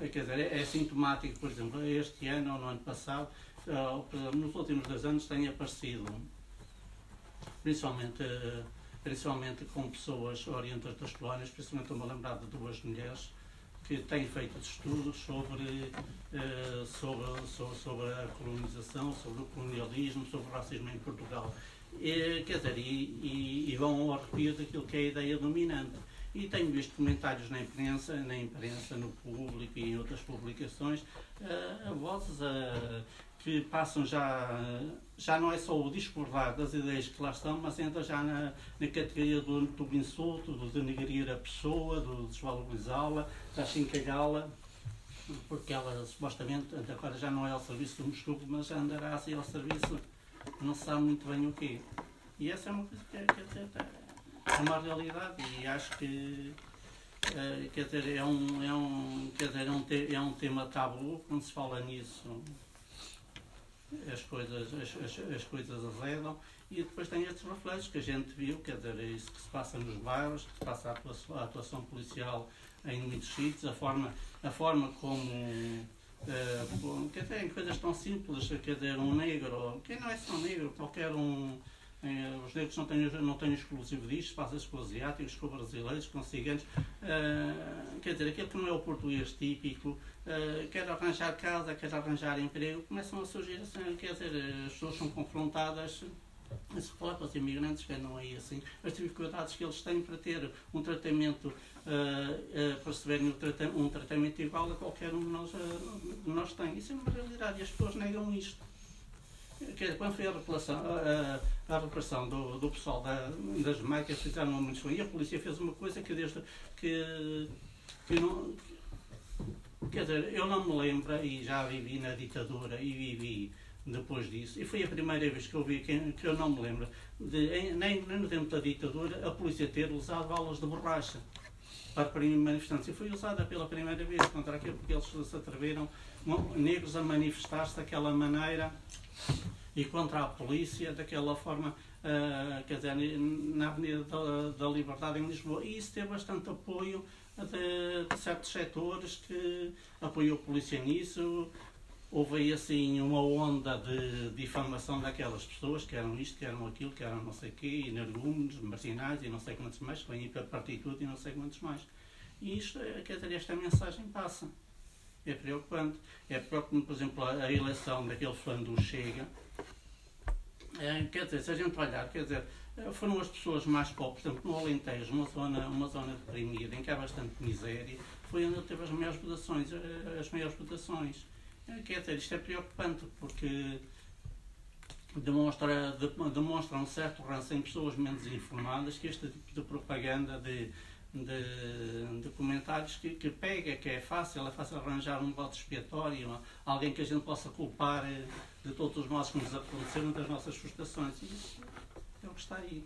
eh, quer dizer, é, é sintomático, por exemplo, este ano ou no ano passado, nos últimos dois anos tem aparecido, principalmente, principalmente com pessoas orientadas das colónias, principalmente estou-me a lembrar de duas mulheres que tem feito estudos sobre, uh, sobre, sobre, sobre, a colonização, sobre o colonialismo, sobre o racismo em Portugal. E, quer dizer, e, e, vão ao arrepio daquilo que é a ideia dominante. E tenho visto comentários na imprensa, na imprensa, no público e em outras publicações, uh, vozes uh, que passam já, já não é só o discordar das ideias que lá estão, mas entra já na, na categoria do, do insulto, do denegrir a pessoa, do desvalorizá-la, da chincalhá-la, porque ela supostamente agora já não é ao serviço do Moscou, mas já andará assim ao serviço, não sabe muito bem o quê. E essa é uma coisa que é, dizer, é uma realidade e acho que é, quer dizer, é um, é um, quer dizer, é um, te, é um tema tabu quando se fala nisso as coisas, as, as, as coisas azedam e depois tem estes reflexos que a gente viu, quer dizer, é isso que se passa nos bairros, que se passa a atuação, a atuação policial em muitos sítios, a forma, a forma como uh, quer dizer, coisas tão simples, quer dizer, um negro, quem não é só negro, qualquer um eh, os negros não têm, não têm exclusivo disto, passa-se com os asiáticos, com brasileiros, com ciganos. Uh, quer dizer, aquele que não é o português típico, uh, quer arranjar casa, quer arranjar emprego, começam a surgir, assim, quer dizer, as pessoas são confrontadas se fala para os imigrantes que não é assim, as dificuldades que eles têm para ter um tratamento, para receberem um, um, tratamento igual a qualquer um de nós, uh, nós tem. Isso é uma realidade e as pessoas negam isto quando foi a repressão, a, a, do, do pessoal da, das Jamaica, fizeram uma munição e a polícia fez uma coisa que desde que, que não. Quer dizer, eu não me lembro, e já vivi na ditadura e vivi depois disso, e foi a primeira vez que eu vi, que, que eu não me lembro, de, nem, nem no tempo da ditadura, a polícia ter usado balas de borracha para manifestantes. E foi usada pela primeira vez contra aquilo, porque eles se atreveram, negros, a manifestar-se daquela maneira e contra a polícia daquela forma, uh, quer dizer, na Avenida da, da, Liberdade em Lisboa. E isso teve bastante apoio de, de certos setores que apoiou a polícia nisso. Houve aí assim uma onda de difamação daquelas pessoas que eram isto, que eram aquilo, que eram não sei o quê, energúmenos, marginais e não sei quantos mais, que vêm para partitude e não sei quantos mais. E isto, quer dizer, esta mensagem passa é preocupante. É preocupante, por exemplo, a eleição daquele fã do Chega. É, quer dizer, se a gente olhar, quer dizer, foram as pessoas mais pobres, por exemplo, no Alentejo, uma zona, uma zona deprimida, em que há bastante miséria, foi onde teve as maiores votações. Eh, as maiores votações. É, quer dizer, isto é preocupante, porque demonstra, demonstra um certo ranço em pessoas menos informadas que este tipo de propaganda de de, comentários que, que, pega, que é fácil, é fácil arranjar um voto expiatório, alguém que a gente possa culpar eh, de todos os males que nos aconteceram, das nossas frustrações. E isso é o que está aí.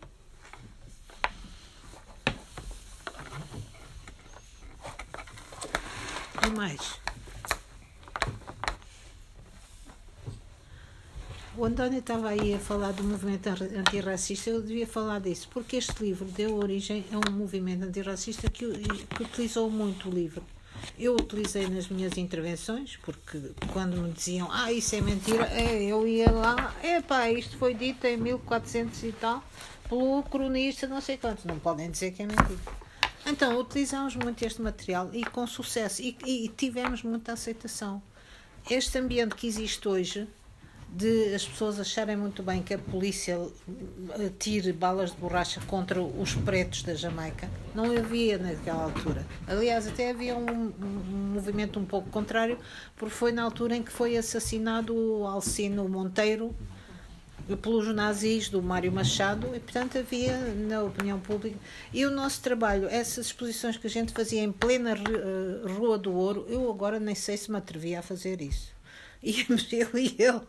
E mais? O António estava aí a falar do movimento antirracista, eu devia falar disso, porque este livro deu origem a um movimento antirracista que, que utilizou muito o livro. Eu utilizei nas minhas intervenções, porque quando me diziam, ah, isso é mentira, é, eu ia lá, é pá, isto foi dito em 1400 e tal, pelo cronista, não sei quanto, não podem dizer que é mentira. Então, utilizamos muito este material e com sucesso, e, e tivemos muita aceitação. Este ambiente que existe hoje, de as pessoas acharem muito bem que a polícia tire balas de borracha contra os pretos da Jamaica. Não havia naquela altura. Aliás, até havia um, um, movimento um pouco contrário, porque foi na altura em que foi assassinado o Alcino Monteiro pelos nazis do Mário Machado e portanto havia na opinião pública e o nosso trabalho essas exposições que a gente fazia em plena eh, Rua do Ouro eu agora nem sei se me atrevia a fazer isso íamos eu e ele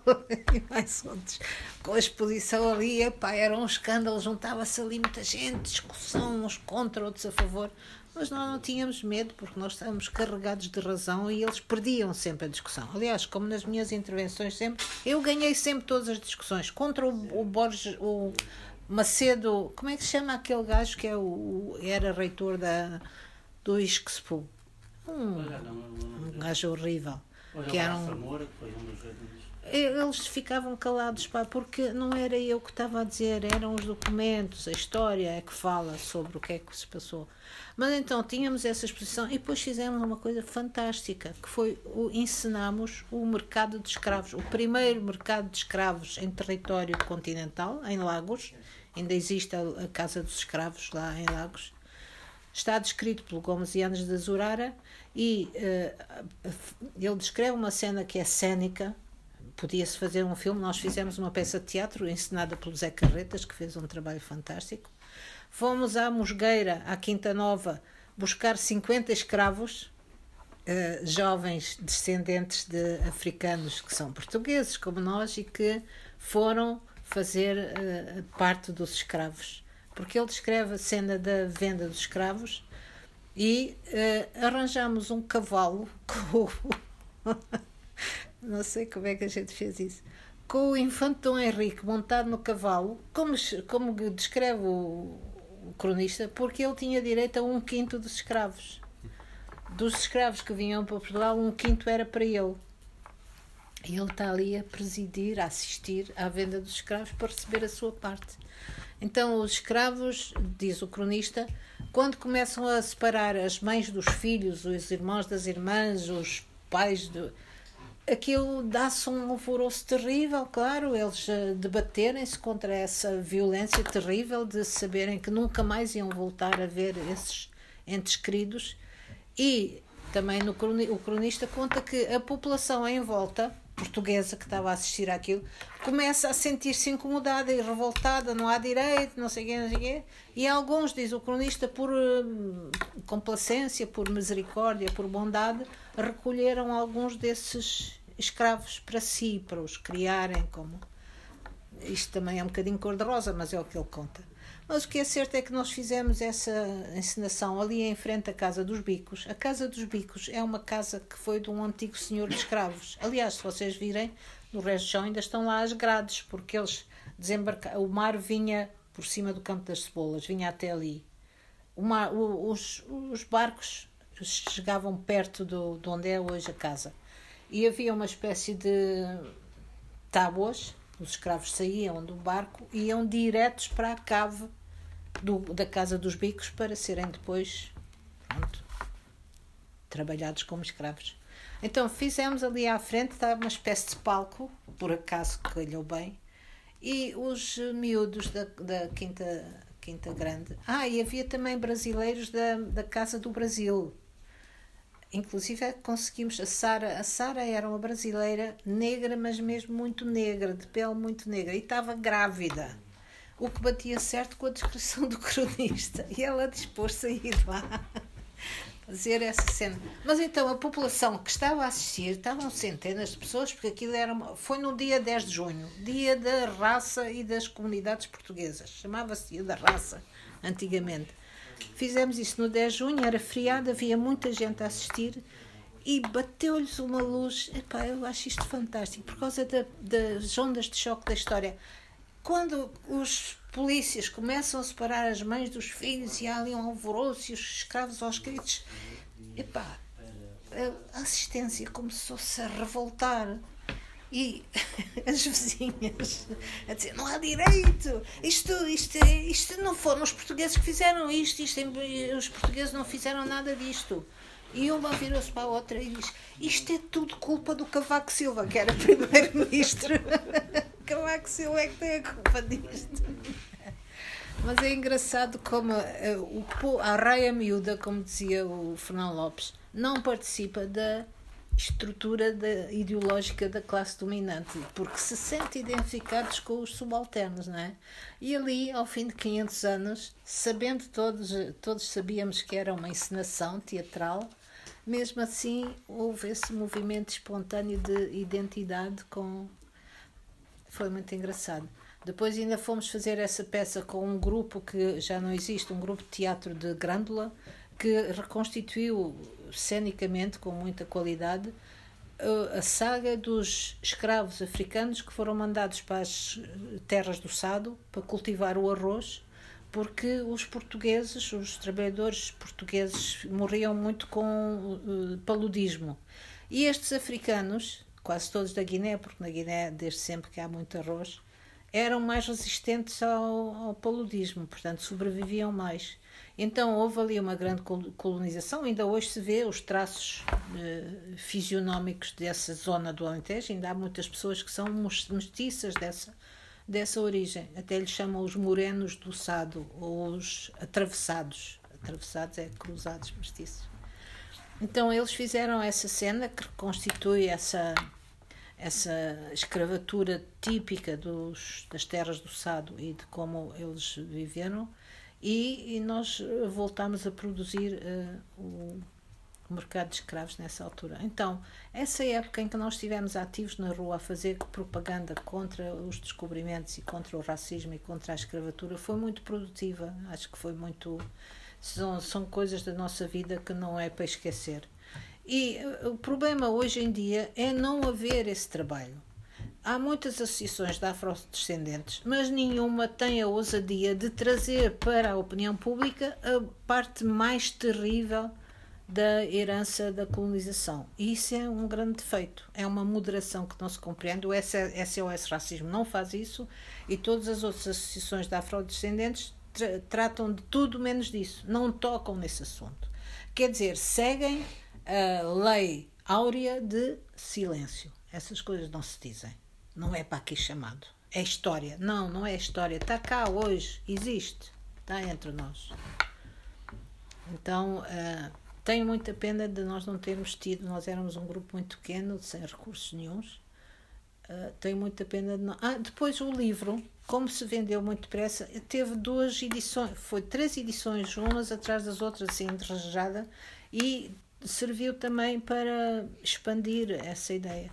e mais outros com a exposição ali, epá, era um escândalo, juntava-se ali muita gente, discussão, uns contra, outros a favor, mas nós não tínhamos medo porque nós estávamos carregados de razão e eles perdiam sempre a discussão. Aliás, como nas minhas intervenções sempre, eu ganhei sempre todas as discussões contra o, o Borges, o Macedo, como é que se chama aquele gajo que é o, era reitor da, do ISCSPU? Um, um gajo horrível que eram. Moura, que foi um dos eles ficavam calados, pá, porque não era eu que estava a dizer, eram os documentos, a história é que fala sobre o que é que se passou. Mas então tínhamos essa exposição e depois fizemos uma coisa fantástica, que foi o, ensinamos o mercado de escravos, o primeiro mercado de escravos em território continental, em Lagos, ainda existe a, a Casa dos Escravos lá em Lagos, está descrito pelo Gomes Yanes de Zurara e uh, ele descreve uma cena que é cênica, podia-se fazer um filme. Nós fizemos uma peça de teatro ensinada pelo Zé Carretas, que fez um trabalho fantástico. Fomos à Mosgueira, à Quinta Nova, buscar 50 escravos, eh, jovens descendentes de africanos que são portugueses, como nós, e que foram fazer eh, parte dos escravos. Porque ele descreve a cena da venda dos escravos e eh, arranjamos um cavalo com não sei como é que a gente fez isso, com o infante Dom Henrique montado no cavalo, como, como descreve o, o cronista, porque ele tinha direito a um quinto dos escravos. Dos escravos que vinham para Portugal, um quinto era para ele. E ele está ali a presidir, a assistir à venda dos escravos para receber a sua parte. Então, os escravos, diz o cronista, quando começam a separar as mães dos filhos, os irmãos das irmãs, os pais do, aquilo dá-se um alvoroço terrível, claro, eles uh, debaterem-se contra essa violência terrível de saberem que nunca mais iam voltar a ver esses entes queridos. E também no, o cronista conta que a população em volta portuguesa que estava a assistir àquilo começa a sentir-se incomodada e revoltada, não há direito, não sei o quê, não sei quê. E alguns, diz o cronista, por uh, complacência, por misericórdia, por bondade, recolheram alguns desses escravos para si, para os criarem como. Isto também é um bocadinho cor-de-rosa, mas é o que ele conta. Mas o que é certo é que nós fizemos essa encenação ali em frente à Casa dos Bicos. A Casa dos Bicos é uma casa que foi de um antigo senhor de escravos. Aliás, se vocês virem, no resto do chão ainda estão lá as grades, porque eles desembarcaram. O mar vinha por cima do Campo das Cebolas, vinha até ali. O mar, o, os, os barcos chegavam perto do, de onde é hoje a casa. E havia uma espécie de tábuas os escravos saíam do barco e iam diretos para a cave do, da Casa dos Bicos para serem depois pronto, trabalhados como escravos. Então fizemos ali à frente, estava uma espécie de palco, por acaso calhou bem, e os miúdos da, da Quinta, Quinta Grande. Ah, e havia também brasileiros da, da Casa do Brasil, inclusive conseguimos a Sara a Sara era uma brasileira negra mas mesmo muito negra de pele muito negra e estava grávida. O que batia certo com a descrição do cronista e ela dispôs-se a ir lá fazer essa cena. Mas então a população que estava a assistir estavam centenas de pessoas porque aquilo era uma, foi no dia 10 de junho dia da raça e das comunidades portuguesas. Chamava-se dia da raça antigamente Fizemos isso no 10 de junho, era feriado, havia muita gente a assistir e bateu-lhes uma luz. Epá, eu acho isto fantástico, por causa da, das ondas de choque da história. Quando os polícias começam a separar as mães dos filhos e há ali um alvoroço e os escravos aos gritos, epá, a assistência começou-se a revoltar e as vizinhas a dizer não há direito, isto, isto, isto não foram os portugueses que fizeram isto, isto os portugueses não fizeram nada disto. E uma virou-se para a outra e diz: Isto é tudo culpa do Cavaco Silva, que era primeiro-ministro. Cavaco Silva é que tem a culpa disto. Mas é engraçado como o, a raia miúda, como dizia o Fernão Lopes, não participa da estrutura da, ideológica da classe dominante, porque se sente identificados com os subalternos, não é? E ali, ao fim de 500 anos, sabendo todos, todos sabíamos que era uma encenação teatral, mesmo assim houve esse movimento espontâneo de identidade com... Foi muito engraçado. Depois ainda fomos fazer essa peça com um grupo que já não existe, um grupo de teatro de Grândola, que reconstituiu cenicamente, com muita qualidade, a saga dos escravos africanos que foram mandados para as terras do Sado para cultivar o arroz, porque os portugueses, os trabalhadores portugueses, morriam muito com uh, paludismo. E estes africanos, quase todos da Guiné, porque na Guiné, desde sempre que há muito arroz, eram mais resistentes ao, ao paludismo, portanto sobreviviam mais. Então houve ali uma grande colonização, ainda hoje se vê os traços eh, fisionómicos dessa zona do Alentejo, ainda há muitas pessoas que são mestiças dessa, dessa origem, até lhes chamam os morenos do Sado, ou os atravessados, atravessados é cruzados mestiços. Então eles fizeram essa cena que reconstitui essa essa escravatura típica dos, das terras do Sado e de como eles viveram e, e nós voltámos a produzir uh, o, o mercado de escravos nessa altura. Então, essa época em que nós estivemos ativos na rua a fazer propaganda contra os descobrimentos e contra o racismo e contra a escravatura foi muito produtiva. Acho que foi muito. São, são coisas da nossa vida que não é para esquecer. E eh, o problema hoje em dia é não haver esse trabalho. Há muitas associações de afrodescendentes, mas nenhuma tem a ousadia de trazer para a opinião pública a parte mais terrível da herança da colonização. E isso é um grande defeito. É uma moderação que não se compreende. O SOS Racismo não faz isso e todas as outras associações de afrodescendentes tra tratam de tudo menos disso. Não tocam nesse assunto. Quer dizer, seguem a lei áurea de silêncio. Essas coisas não se dizem. Não é para aqui chamado. É história. Não, não é história. Está cá hoje. Existe. Está entre nós. Então, uh, tenho muita pena de nós não termos tido. Nós éramos um grupo muito pequeno, sem recursos nenhums. Uh, tenho muita pena de não. Ah, depois o livro, como se vendeu muito depressa, teve duas edições, foi três edições, umas atrás das outras, assim, enrajada, e serviu também para expandir essa ideia.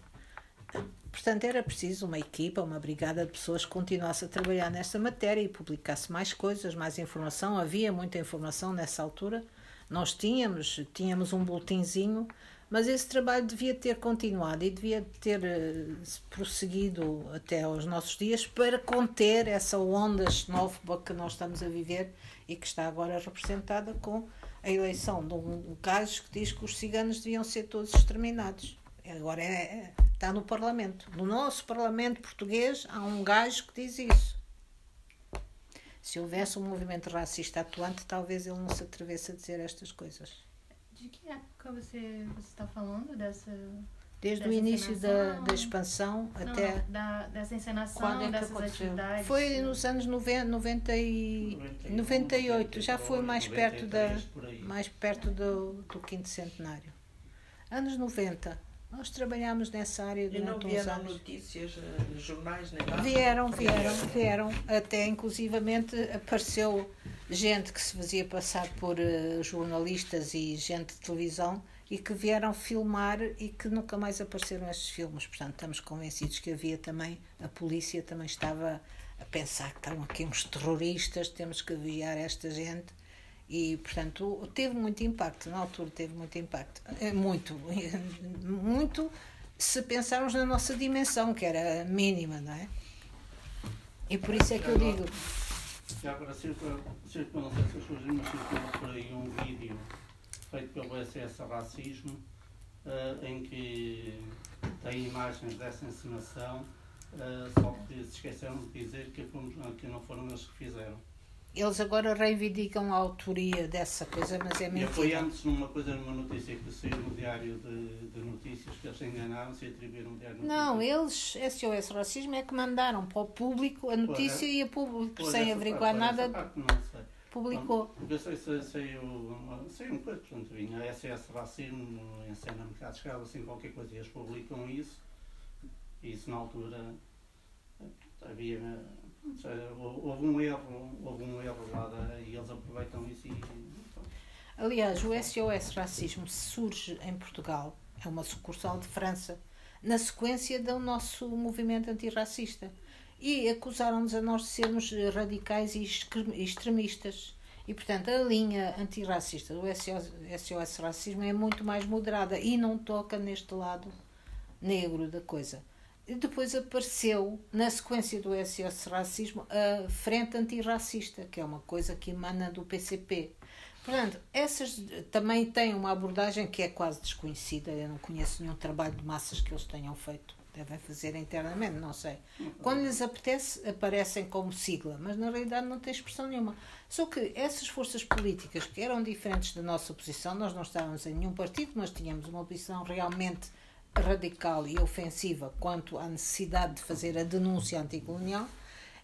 Portanto, era preciso uma equipa, uma brigada de pessoas que continuasse a trabalhar nesta matéria e publicasse mais coisas, mais informação. Havia muita informação nessa altura. Nós tínhamos, tínhamos um boletinzinho, mas esse trabalho devia ter continuado e devia ter uh, prosseguido até aos nossos dias para conter essa onda xenófoba que nós estamos a viver e que está agora representada com a eleição de um gajo que diz que os ciganos deviam ser todos exterminados. Agora é, é, está no Parlamento. No nosso Parlamento português há um gajo que diz isso. Se houvesse um movimento racista atuante, talvez ele não se atrevesse a dizer estas coisas. De que época você, está falando dessa Desde o início da, da expansão não, até. Não, da, dessa encenação, Quando é dessas atividades. Foi nos anos 90, 90 e 98, já foi mais perto, da, mais perto do, do quinto centenário. Anos 90. Nós trabalhámos nessa área durante e não uns anos. notícias, eh, jornais, nem nada? Vieram, vieram, vieram. Até inclusivamente apareceu gente que se fazia passar por uh, jornalistas e gente de televisão e que vieram filmar e que nunca mais apareceram estes filmes. Portanto, estamos convencidos que havia também, a polícia também estava a pensar que estavam aqui uns terroristas, temos que vigiar esta gente. E, portanto, teve muito impacto, na altura teve muito impacto. É muito, muito se pensarmos na nossa dimensão, que era mínima, não é? E por isso é que eu digo. Já agora, circula, circula, não sei se as pessoas mas circula por aí um vídeo feito pelo SS Racismo, uh, em que tem imagens dessa encenação, uh, só que se esqueceram de dizer que, que não foram eles que fizeram. Eles agora reivindicam a autoria dessa coisa, mas é mentira. E foi antes numa coisa, numa notícia que saiu no diário de, de notícias, que eles enganaram-se e atribuíram o diário de Não, eles, SOS Racismo, é que mandaram para o público a notícia e a público, sem averiguar nada. Parte, não sei publicou. Eu sei, uma, sei um coisa, portanto, vinha a SS Racismo, em cena mercado escravo, assim qualquer coisa, e eles publicam isso, e isso na altura havia. Houve um erro, houve um erro lá da, e eles aproveitam isso e. Aliás, o SOS Racismo surge em Portugal, é uma sucursal de França, na sequência do nosso movimento antirracista e acusaram-nos a nós de sermos radicais e extremistas. E, portanto, a linha antirracista do SOS, SOS Racismo é muito mais moderada e não toca neste lado negro da coisa. Depois apareceu, na sequência do SOS Racismo, a Frente Antirracista, que é uma coisa que emana do PCP. Portanto, essas também têm uma abordagem que é quase desconhecida. Eu não conheço nenhum trabalho de massas que eles tenham feito. Devem fazer internamente, não sei. Quando lhes apetece, aparecem como sigla, mas na realidade não tem expressão nenhuma. Só que essas forças políticas que eram diferentes da nossa posição, nós não estávamos em nenhum partido, mas tínhamos uma posição realmente radical e ofensiva quanto à necessidade de fazer a denúncia anticolonial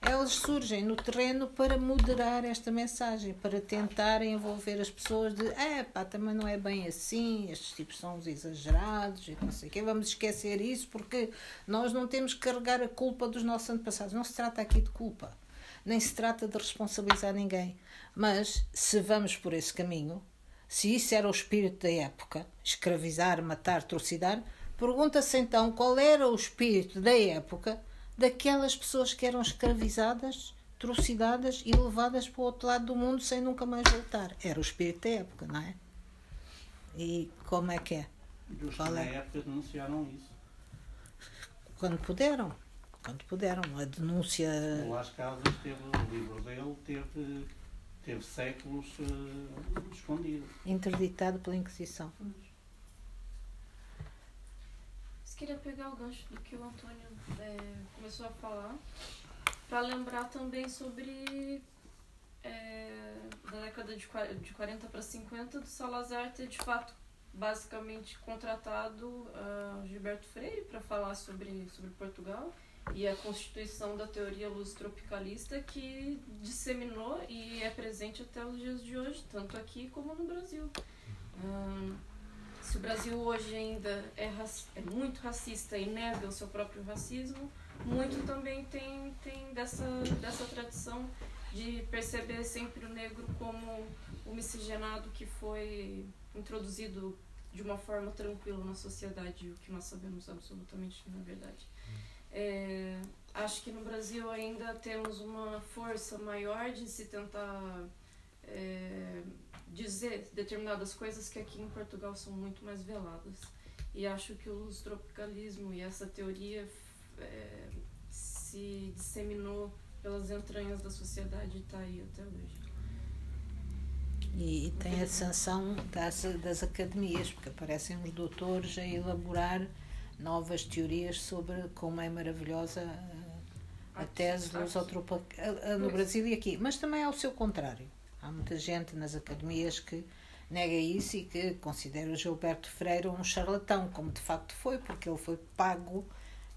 elas surgem no terreno para moderar esta mensagem, para tentar envolver as pessoas de é pá, também não é bem assim, estes tipos são exagerados e não sei o quê, vamos esquecer isso porque nós não temos que carregar a culpa dos nossos antepassados. Não se trata aqui de culpa, nem se trata de responsabilizar ninguém. Mas se vamos por esse caminho, se isso era o espírito da época, escravizar, matar, trucidar, pergunta-se então qual era o espírito da época daquelas pessoas que eram escravizadas, trucidadas e levadas para o outro lado do mundo sem nunca mais voltar. Era o espírito da época, não é? E como é que é? Os que na época denunciaram isso. Quando puderam. Quando puderam. A denúncia. O Las Casas teve, o livro dele teve, teve séculos uh, escondido. Interditado pela Inquisição queria pegar o gancho do que o Antônio é, começou a falar, para lembrar também sobre é, da década de, de 40 para 50 do Salazar ter de fato basicamente contratado uh, Gilberto Freire para falar sobre, sobre Portugal e a constituição da teoria luz tropicalista que disseminou e é presente até os dias de hoje, tanto aqui como no Brasil. Um, se o Brasil hoje ainda é, é, muito racista e nega o seu próprio racismo, muito também tem, tem dessa, dessa tradição de perceber sempre o negro como o miscigenado que foi introduzido de uma forma tranquila na sociedade, o que nós sabemos absolutamente não é verdade. É, acho que no Brasil ainda temos uma força maior de se tentar é, dizer determinadas coisas que aqui em Portugal são muito mais veladas. E acho que o tropicalismo e essa teoria é, se disseminou pelas entranhas da sociedade e está aí até hoje. E, e tem a sanção das, das academias, porque aparecem os doutores a elaborar novas teorias sobre como é maravilhosa a, a tese lusotropa no Brasil e aqui. Mas também ao seu contrário. Há muita gente nas academias que nega isso e que considera o Gilberto Freire um charlatão, como de facto foi, porque ele foi pago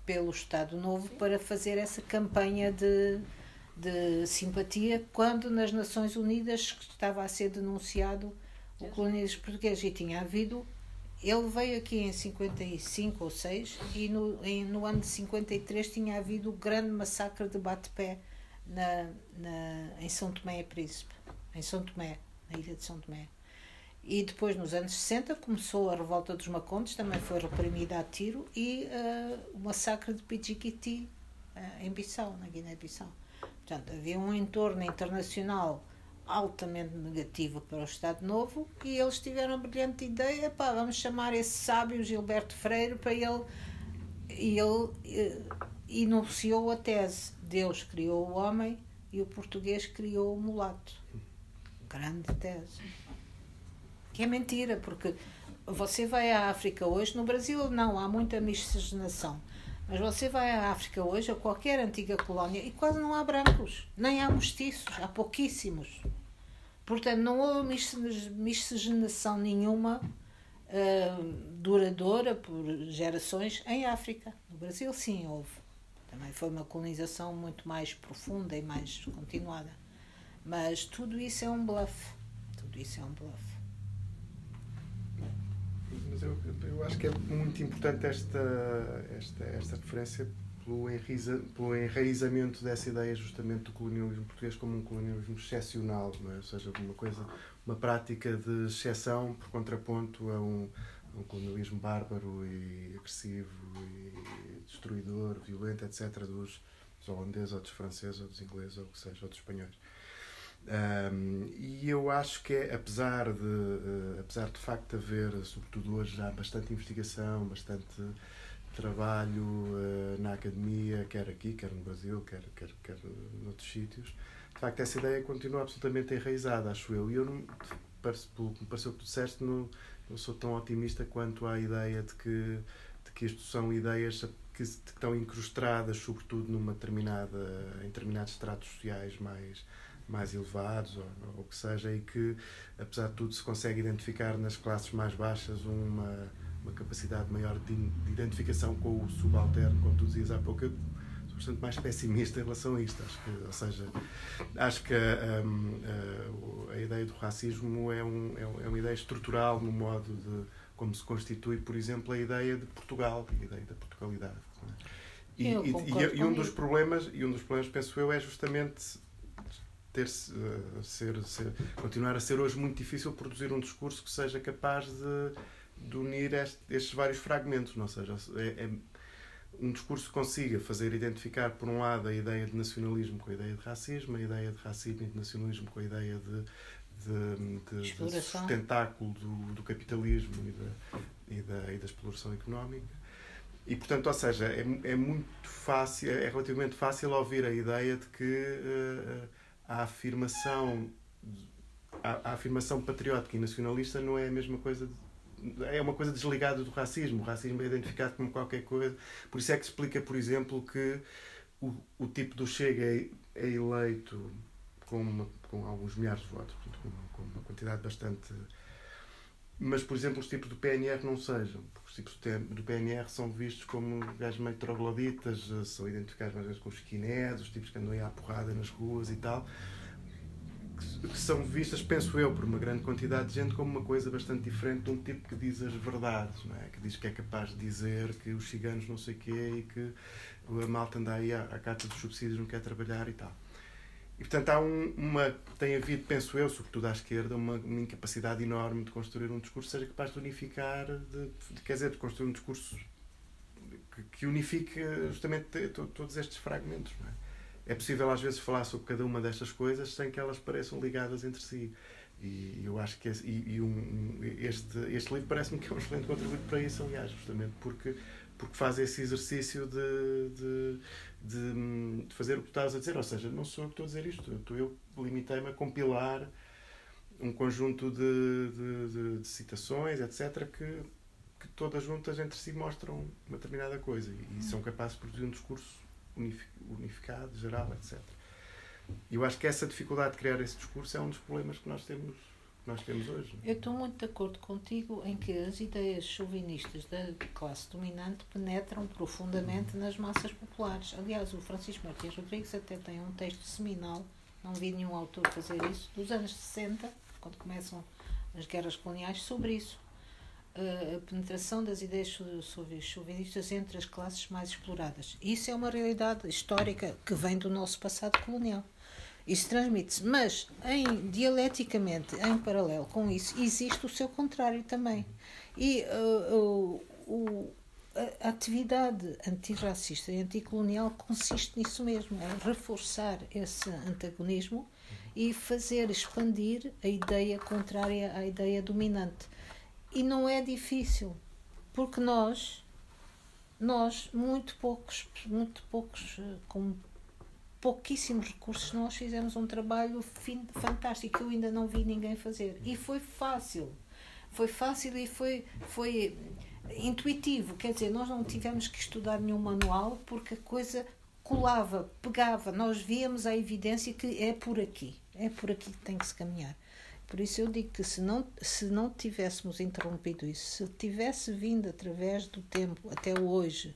pelo Estado Novo para fazer essa campanha de, de simpatia quando nas Nações Unidas estava a ser denunciado o colonialismo português. E tinha havido ele veio aqui em 55 ou 6 e no, em, no ano de 53 tinha havido o grande massacre de bate-pé na, na, em São Tomé e Príncipe em São Tomé, na ilha de São Tomé. E depois, nos anos 60, começou a revolta dos Macontes, também foi reprimida a tiro, e uh, o massacre de Pichiquiti, uh, em Bissau, na Guiné-Bissau. Portanto, havia um entorno internacional altamente negativo para o Estado Novo e eles tiveram a brilhante ideia, pá, vamos chamar esse sábio Gilberto Freire para ele e ele uh, enunciou a tese Deus criou o homem e o português criou o mulato grande tese. Que é mentira, porque você vai à África hoje, no Brasil não, há muita miscigenação. Mas você vai à África hoje, a qualquer antiga colónia, e quase não há brancos, nem há mestiços, há pouquíssimos. Portanto, não houve miscigenação nenhuma uh, duradoura por gerações em África. No Brasil, sim, houve. Também foi uma colonização muito mais profunda e mais continuada. Mas tudo isso é um bluff. Tudo isso é um bluff. Mas eu, eu acho que é muito importante esta, esta, esta referência pelo, pelo enraizamento dessa ideia justamente do colonialismo português como um colonialismo excepcional, é? ou seja, uma coisa, uma prática de exceção por contraponto a um, a um colonialismo bárbaro e agressivo e destruidor, violento, etc., dos, dos holandeses ou dos franceses ou dos ingleses ou o que seja, ou dos espanhóis. Um, e eu acho que é, apesar de, uh, apesar de facto haver, sobretudo hoje, já bastante investigação, bastante trabalho uh, na academia, quer aqui, quer no Brasil, quer, quer, quer noutros sítios, de facto essa ideia continua absolutamente enraizada, acho eu. E eu não, pelo que me pareceu que tu disseste, não, não sou tão otimista quanto à ideia de que, de que isto são ideias que, estão incrustadas, sobretudo, numa determinada, em determinados estratos sociais mais, mais elevados, ou, ou o que seja, e que, apesar de tudo, se consegue identificar nas classes mais baixas uma, uma capacidade maior de, de identificação com o subalterno, como tu dizias há pouco. Eu, bastante mais pessimista em relação a isto. Acho que, ou seja, acho que um, a, a, ideia do racismo é, um, é, uma ideia estrutural no modo de como se constitui, por exemplo, a ideia de Portugal, a ideia da Portugalidade. É? E, e, e, e, um dos problemas, e um dos problemas, penso eu, é justamente ter -se, uh, ser, ser, continuar a ser hoje muito difícil produzir um discurso que seja capaz de, de unir este, estes vários fragmentos, não seja, é, é um discurso que consiga fazer identificar, por um lado, a ideia de nacionalismo com a ideia de racismo, a ideia de racismo e de nacionalismo com a ideia de, de, de, de sustentáculo do, do capitalismo e da, e, da, e da exploração económica. E, portanto, ou seja, é, é muito fácil, é relativamente fácil ouvir a ideia de que uh, a afirmação a, a afirmação patriótica e nacionalista não é a mesma coisa de, é uma coisa desligada do racismo. O racismo é identificado como qualquer coisa. Por isso é que explica, por exemplo, que o, o tipo do Chega é, é eleito com, uma, com alguns milhares de votos, com, com, uma quantidade bastante. Mas, por exemplo, os tipos do PNR não sejam. Porque os tipos do PNR são vistos como gajos meio trogloditas, são identificados mais vezes com os skinheads, os tipos que andam aí à porrada nas ruas e tal que são vistas, penso eu, por uma grande quantidade de gente como uma coisa bastante diferente de um tipo que diz as verdades, não é? que diz que é capaz de dizer que os ciganos não sei o quê e que a malta anda aí à, à carta dos subsídios, não quer trabalhar e tal. E portanto há um, uma, tem havido, penso eu, sobretudo à esquerda, uma, uma, incapacidade enorme de construir um discurso que seja capaz de unificar, de, de, quer dizer, de construir um discurso que, que unifique justamente todos estes fragmentos. É? é possível às vezes falar sobre cada uma destas coisas sem que elas pareçam ligadas entre si. E eu acho que esse, e, e um, este, este livro parece-me que é um excelente contributo para isso, aliás, justamente porque, porque faz esse exercício de, de, de, de fazer o que tu estás a dizer. Ou seja, não sou eu que estou a dizer isto, eu, eu limitei-me a compilar um conjunto de, de, de, citações, etc., que, que todas juntas entre si mostram uma determinada coisa e, e são capazes de produzir um discurso unificado, geral, etc. E eu acho que essa dificuldade de criar esse discurso é um dos problemas que nós temos, nós temos hoje. Eu estou muito de acordo contigo em que as ideias chauvinistas da classe dominante penetram profundamente nas massas populares. Aliás, o Francisco Martins Rodrigues até tem um texto seminal, não vi nenhum autor fazer isso, dos anos 60, quando começam as guerras coloniais, sobre isso a penetração das ideias chauvinistas entre as classes mais exploradas. Isso é uma realidade histórica que vem do nosso passado colonial. Isso transmite-se, mas em, dialeticamente, em paralelo com isso, existe o seu contrário também. E uh, uh, a atividade antirracista e anticolonial consiste nisso mesmo, é reforçar esse antagonismo e fazer expandir a ideia contrária à ideia dominante. E não é difícil, porque nós, nós, muito poucos, muito poucos, eh, com pouquíssimos recursos, nós fizemos um trabalho fantástico que eu ainda não vi ninguém fazer. E foi fácil. Foi fácil e foi, foi intuitivo. Quer dizer, nós não tivemos que estudar nenhum manual porque a coisa colava, pegava. Nós víamos a evidência que é por aqui. É por aqui que tem que se caminhar. Por isso eu digo que se não, se não tivéssemos interrompido isso, se tivesse vindo através do tempo até hoje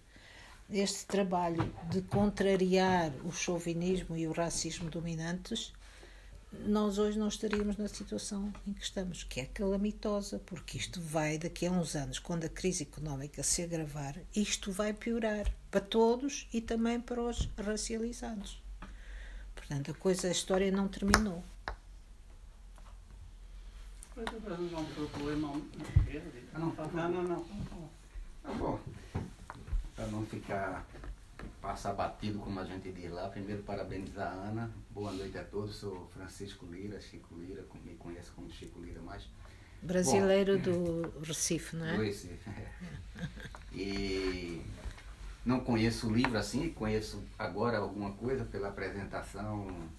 este trabalho de contrariar o chauvinismo e o racismo dominantes, nós hoje não estaríamos na situação em que estamos, que é calamitosa, porque isto vai, daqui a uns anos, quando a crise económica se agravar, isto vai piorar para todos e também para os racializados. Portanto, a coisa, a história não terminou. um problema. Não, não, não. não. Para não ficar passar batido, como a gente diz lá, primeiro parabenizar a Ana. Boa noite a todos. Sou Francisco Lira, Chico Lira, me conhece como Chico Lira mais. Brasileiro Bom, do Recife, não é? Do Recife, é. E não conheço o livro assim, conheço agora alguma coisa pela apresentação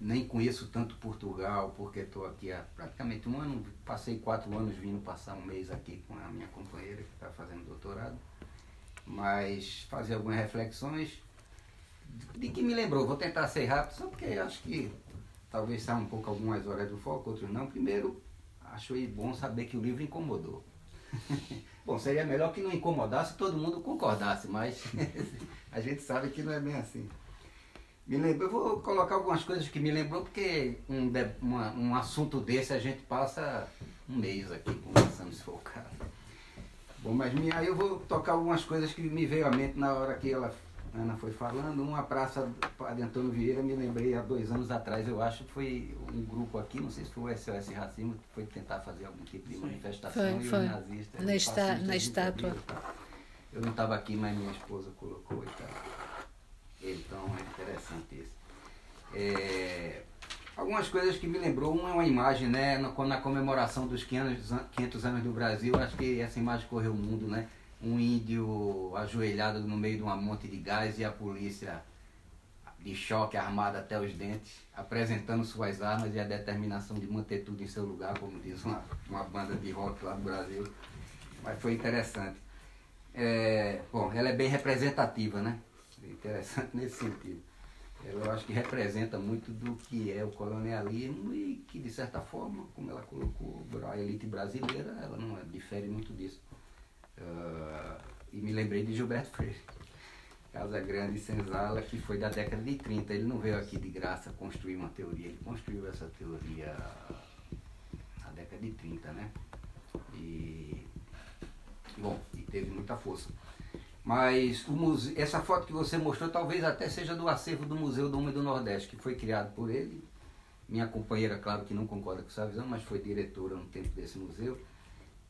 nem conheço tanto Portugal, porque estou aqui há praticamente um ano, passei quatro anos vindo passar um mês aqui com a minha companheira que está fazendo doutorado, mas fazer algumas reflexões de que me lembrou, vou tentar ser rápido, só porque acho que talvez saia um pouco algumas horas do foco, outros não. Primeiro, acho bom saber que o livro incomodou. bom, seria melhor que não incomodasse todo mundo concordasse, mas a gente sabe que não é bem assim. Me lembro, eu vou colocar algumas coisas que me lembrou, porque um, uma, um assunto desse a gente passa um mês aqui conversando, se for o caso. Bom, mas minha, aí eu vou tocar algumas coisas que me veio à mente na hora que ela Ana foi falando, uma praça de Antônio Vieira, me lembrei há dois anos atrás, eu acho foi um grupo aqui, não sei se foi o SOS Racismo, que foi tentar fazer algum tipo de manifestação foi, e foi. os nazistas. Na, está, na estátua. Eu não estava aqui, mas minha esposa colocou e tal. Então é interessante isso. É, algumas coisas que me lembrou, uma é uma imagem, né, na, comemoração dos 500, 500 anos do Brasil, acho que essa imagem correu o mundo, né? um índio ajoelhado no meio de uma monte de gás e a polícia de choque armada até os dentes, apresentando suas armas e a determinação de manter tudo em seu lugar, como diz uma, uma banda de rock lá do Brasil. Mas foi interessante. É, bom, ela é bem representativa, né? Interessante nesse sentido. Eu acho que representa muito do que é o colonialismo e que, de certa forma, como ela colocou a elite brasileira, ela não difere muito disso. Uh, e me lembrei de Gilberto Freire. Casa Grande Senzala, que foi da década de 30. Ele não veio aqui de graça construir uma teoria, ele construiu essa teoria na década de 30, né? E, bom, e teve muita força. Mas museu, essa foto que você mostrou talvez até seja do acervo do Museu do Homem do Nordeste, que foi criado por ele. Minha companheira, claro que não concorda com essa visão, mas foi diretora no tempo desse museu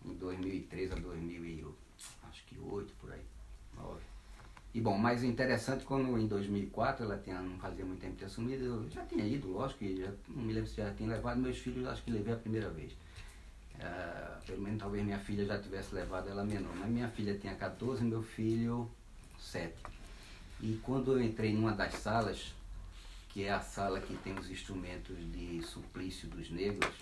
em 2003 a 2008, por aí. E bom, mais interessante, quando em 2004, ela tinha, não fazia muito tempo ter assumido, eu já tinha ido, lógico, já, não me lembro se já tinha levado meus filhos, acho que levei a primeira vez. Uh, pelo menos talvez minha filha já tivesse levado ela menor, mas minha filha tinha 14 meu filho 7. E quando eu entrei numa das salas, que é a sala que tem os instrumentos de suplício dos negros,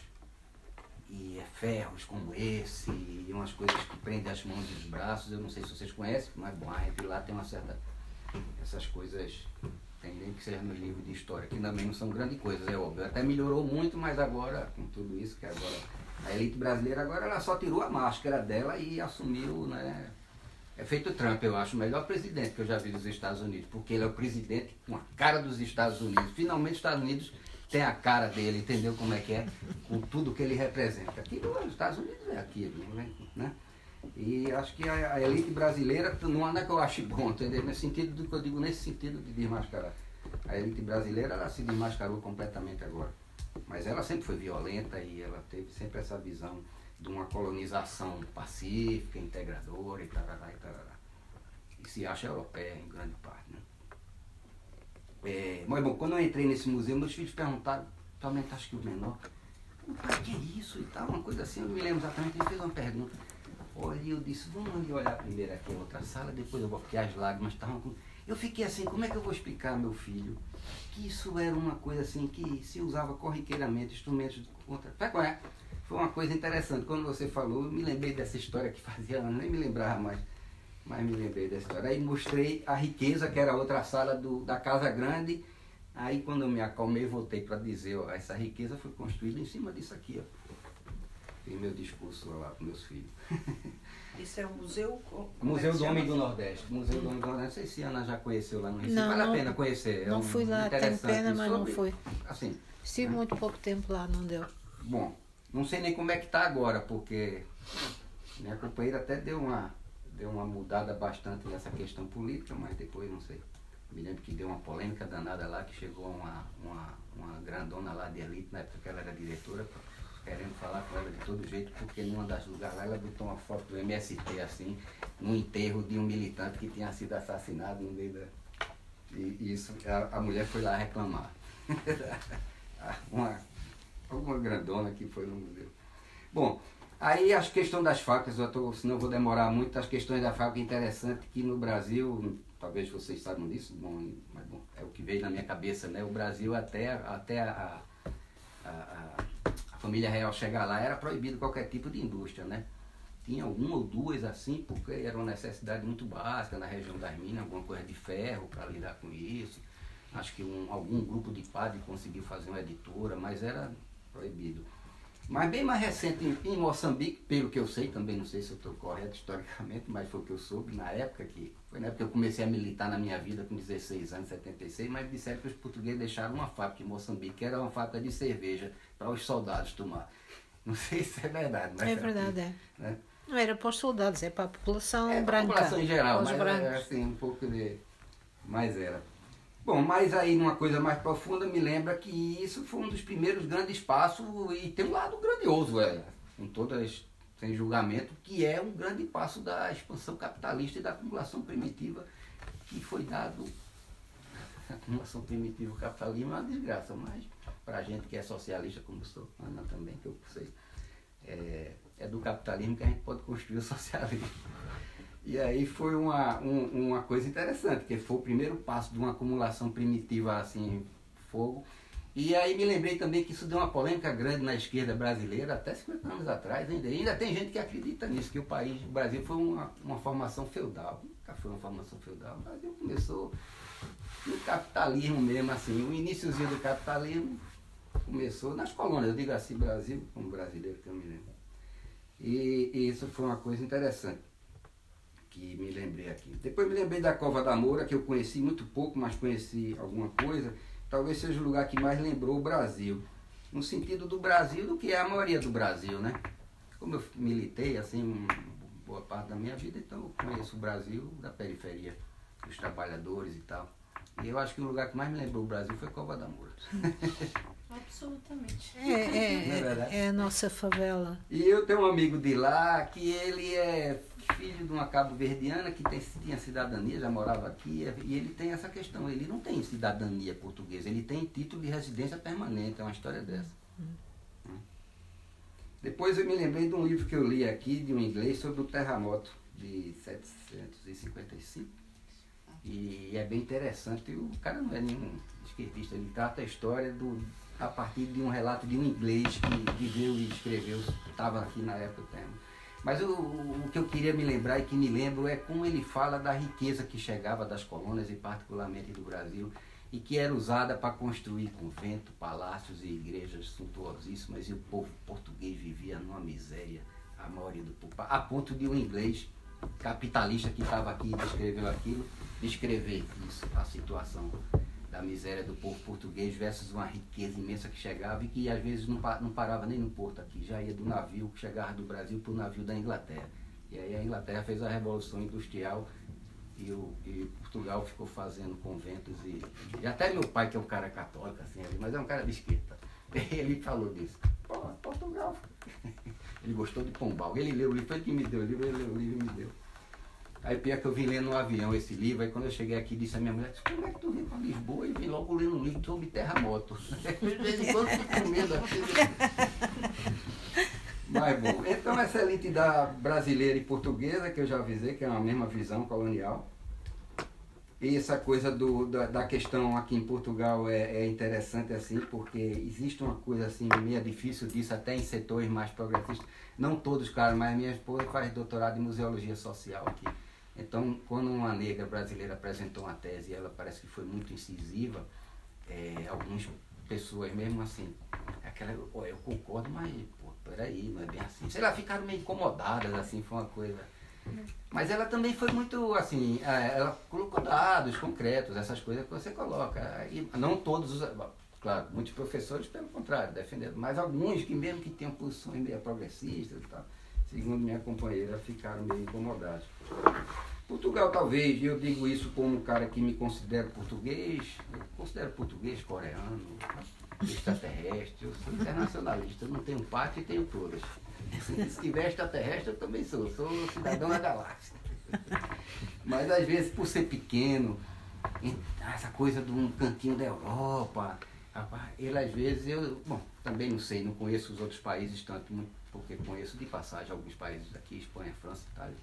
e é ferros como esse, e umas coisas que prendem as mãos e os braços, eu não sei se vocês conhecem, mas bom, a gente lá tem uma certa. Essas coisas tem nem que ser no livro de história, que também não são grandes coisas, é óbvio. Até melhorou muito, mas agora, com tudo isso, que agora a elite brasileira agora ela só tirou a máscara dela e assumiu, né? É feito Trump, eu acho, o melhor presidente que eu já vi dos Estados Unidos, porque ele é o presidente com a cara dos Estados Unidos. Finalmente os Estados Unidos tem a cara dele, entendeu como é que é? Com tudo que ele representa. Aqui nos Estados Unidos é aquilo, né? E acho que a, a elite brasileira, não é que eu acho bom, entendeu? Nesse sentido do que eu digo, nesse sentido de desmascarar. A elite brasileira, ela se desmascarou completamente agora. Mas ela sempre foi violenta e ela teve sempre essa visão de uma colonização pacífica, integradora e tarará e tarará. E se acha europeia em grande parte, né? É, mas bom, quando eu entrei nesse museu, meus filhos perguntaram, principalmente acho que o menor, pai, que é isso e tal, uma coisa assim, eu me lembro exatamente, ele fez uma pergunta. Olha, eu disse, vamos ali olhar primeiro aqui a outra sala, depois eu vou, porque as lágrimas estavam com. Eu fiquei assim, como é que eu vou explicar meu filho que isso era uma coisa assim que se usava corriqueiramente, instrumentos de contra. É? Foi uma coisa interessante. Quando você falou, eu me lembrei dessa história que fazia anos, nem me lembrava mais mas me lembrei dessa história. Aí mostrei a riqueza, que era outra sala do, da Casa Grande. Aí quando eu me acalmei, voltei para dizer, ó, essa riqueza foi construída em cima disso aqui, ó. Fiz meu discurso lá com meus filhos. Isso é o Museu... Museu do Homem do Nordeste. Museu do Homem do Nordeste. Não sei se a Ana já conheceu lá no Recife. Não, vale não, a pena conhecer. É não um, fui lá, tem pena, mas sobre, não fui. Assim, Estive né? muito pouco tempo lá, não deu. Bom, não sei nem como é que está agora, porque minha companheira até deu uma deu uma mudada bastante nessa questão política, mas depois não sei. Me lembro que deu uma polêmica danada lá, que chegou uma, uma, uma grandona lá de elite, na época que ela era diretora, querendo falar com ela de todo jeito, porque numa das lugares lá ela botou uma foto do MST assim, no enterro de um militante que tinha sido assassinado no meio da. E, isso, a, a mulher foi lá reclamar. uma, uma grandona que foi no museu. Bom, Aí as questões das facas, eu tô, senão eu vou demorar muito, as questões da faca interessante que no Brasil, talvez vocês saibam disso, bom, mas bom, é o que veio na minha cabeça, né? O Brasil até, até a, a, a, a família real chegar lá era proibido qualquer tipo de indústria, né? Tinha uma ou duas assim, porque era uma necessidade muito básica na região das minas, alguma coisa de ferro para lidar com isso. Acho que um, algum grupo de padres conseguiu fazer uma editora, mas era proibido. Mas bem mais recente em, em, Moçambique, pelo que eu sei, também não sei se eu estou correto historicamente, mas foi o que eu soube na época que. Foi na época que eu comecei a militar na minha vida com 16 anos, 76, mas disseram que os portugueses deixaram uma fábrica em Moçambique, que era uma fábrica de cerveja para os soldados tomar. Não sei se é verdade, mas. É verdade, é. Né? Não era para os soldados, é para a população é branca. Para a população em geral, mas brancos. era assim, um pouco de. Mas era. Bom, mas aí numa coisa mais profunda me lembra que isso foi um dos primeiros grandes passos e tem um lado grandioso, é, em todas, sem julgamento, que é um grande passo da expansão capitalista e da acumulação primitiva que foi dado. A acumulação primitiva do capitalismo é uma desgraça, mas para a gente que é socialista, como sou, Ana também, que eu sei, é, é do capitalismo que a gente pode construir o socialismo. E aí foi uma, um, uma coisa interessante, que foi o primeiro passo de uma acumulação primitiva assim, fogo. E aí me lembrei também que isso deu uma polêmica grande na esquerda brasileira, até 50 anos atrás ainda. E ainda tem gente que acredita nisso, que o país, o Brasil foi uma, uma formação feudal. Nunca foi uma formação feudal. O Brasil começou no capitalismo mesmo, assim. O iníciozinho do capitalismo começou nas colônias, eu digo assim, Brasil, como brasileiro que eu me lembro. E, e isso foi uma coisa interessante que me lembrei aqui. Depois me lembrei da Cova da Moura, que eu conheci muito pouco, mas conheci alguma coisa. Talvez seja o lugar que mais lembrou o Brasil. No sentido do Brasil, do que é a maioria do Brasil, né? Como eu militei, assim, boa parte da minha vida, então eu conheço o Brasil da periferia, os trabalhadores e tal. E eu acho que o lugar que mais me lembrou o Brasil foi Cova da Moura. Absolutamente. É, é, é, é, a nossa favela. E eu tenho um amigo de lá que ele é filho de uma cabo-verdiana que tem, tinha cidadania, já morava aqui, e ele tem essa questão, ele não tem cidadania portuguesa, ele tem título de residência permanente, é uma história dessa. Hum. Depois eu me lembrei de um livro que eu li aqui, de um inglês, sobre o terremoto de 755. E é bem interessante, o cara não é nenhum esquerdista, ele trata a história do, a partir de um relato de um inglês que viveu e escreveu, estava aqui na época do tema mas o, que eu queria me lembrar e que me lembro é como ele fala da riqueza que chegava das colônias e particularmente do Brasil e que era usada para construir convento, palácios e igrejas suntuosíssimas e o povo português vivia numa miséria, a maioria do povo, a ponto de um inglês capitalista que estava aqui e descreveu aquilo, descrever isso, a situação da miséria do povo português versus uma riqueza imensa que chegava e que às vezes não, não parava nem no porto aqui, já ia do navio que chegava do Brasil para o navio da Inglaterra. E aí a Inglaterra fez a Revolução Industrial e, o, e Portugal ficou fazendo conventos e, e, até meu pai, que é um cara católico, assim, mas é um cara de esquerda, ele falou disso. Portugal. Ele gostou de Pombal. Ele leu o livro, foi ele que me deu o livro, ele leu o livro e me deu. Aí pior que eu vim lendo no avião esse livro, aí quando eu cheguei aqui disse a minha mulher, como é que tu vem para Lisboa e vim logo lendo um livro sobre terremoto? De vez em quando com medo aqui. Mas bom, então essa elite da brasileira e portuguesa, que eu já avisei, que é a mesma visão colonial. E essa coisa do, da, da questão aqui em Portugal é, é, interessante assim, porque existe uma coisa assim meio difícil disso, até em setores mais progressistas. Não todos, claro, mas minha esposa faz doutorado em museologia social aqui. Então, quando uma negra brasileira apresentou uma tese e ela parece que foi muito incisiva, é, algumas pessoas mesmo assim, aquela, oh, eu concordo, mas pô, peraí, não é bem assim. Sei lá, ficaram meio incomodadas, assim, foi uma coisa. Mas ela também foi muito assim, é, ela colocou dados concretos, essas coisas que você coloca. E não todos os. Claro, muitos professores, pelo contrário, defendendo, mas alguns que mesmo que tenham posições meio progressistas e tal, segundo minha companheira, ficaram meio incomodados. Portugal, talvez, eu digo isso como um cara que me considero português, eu considero português, coreano, extraterrestre, eu sou internacionalista, não tenho parte e tenho todas. Se tiver extraterrestre, eu também sou, sou cidadão da galáxia. Mas às vezes, por ser pequeno, essa coisa de um cantinho da Europa, ele às vezes, eu, bom, também não sei, não conheço os outros países tanto, porque conheço de passagem alguns países aqui, Espanha, França, Itália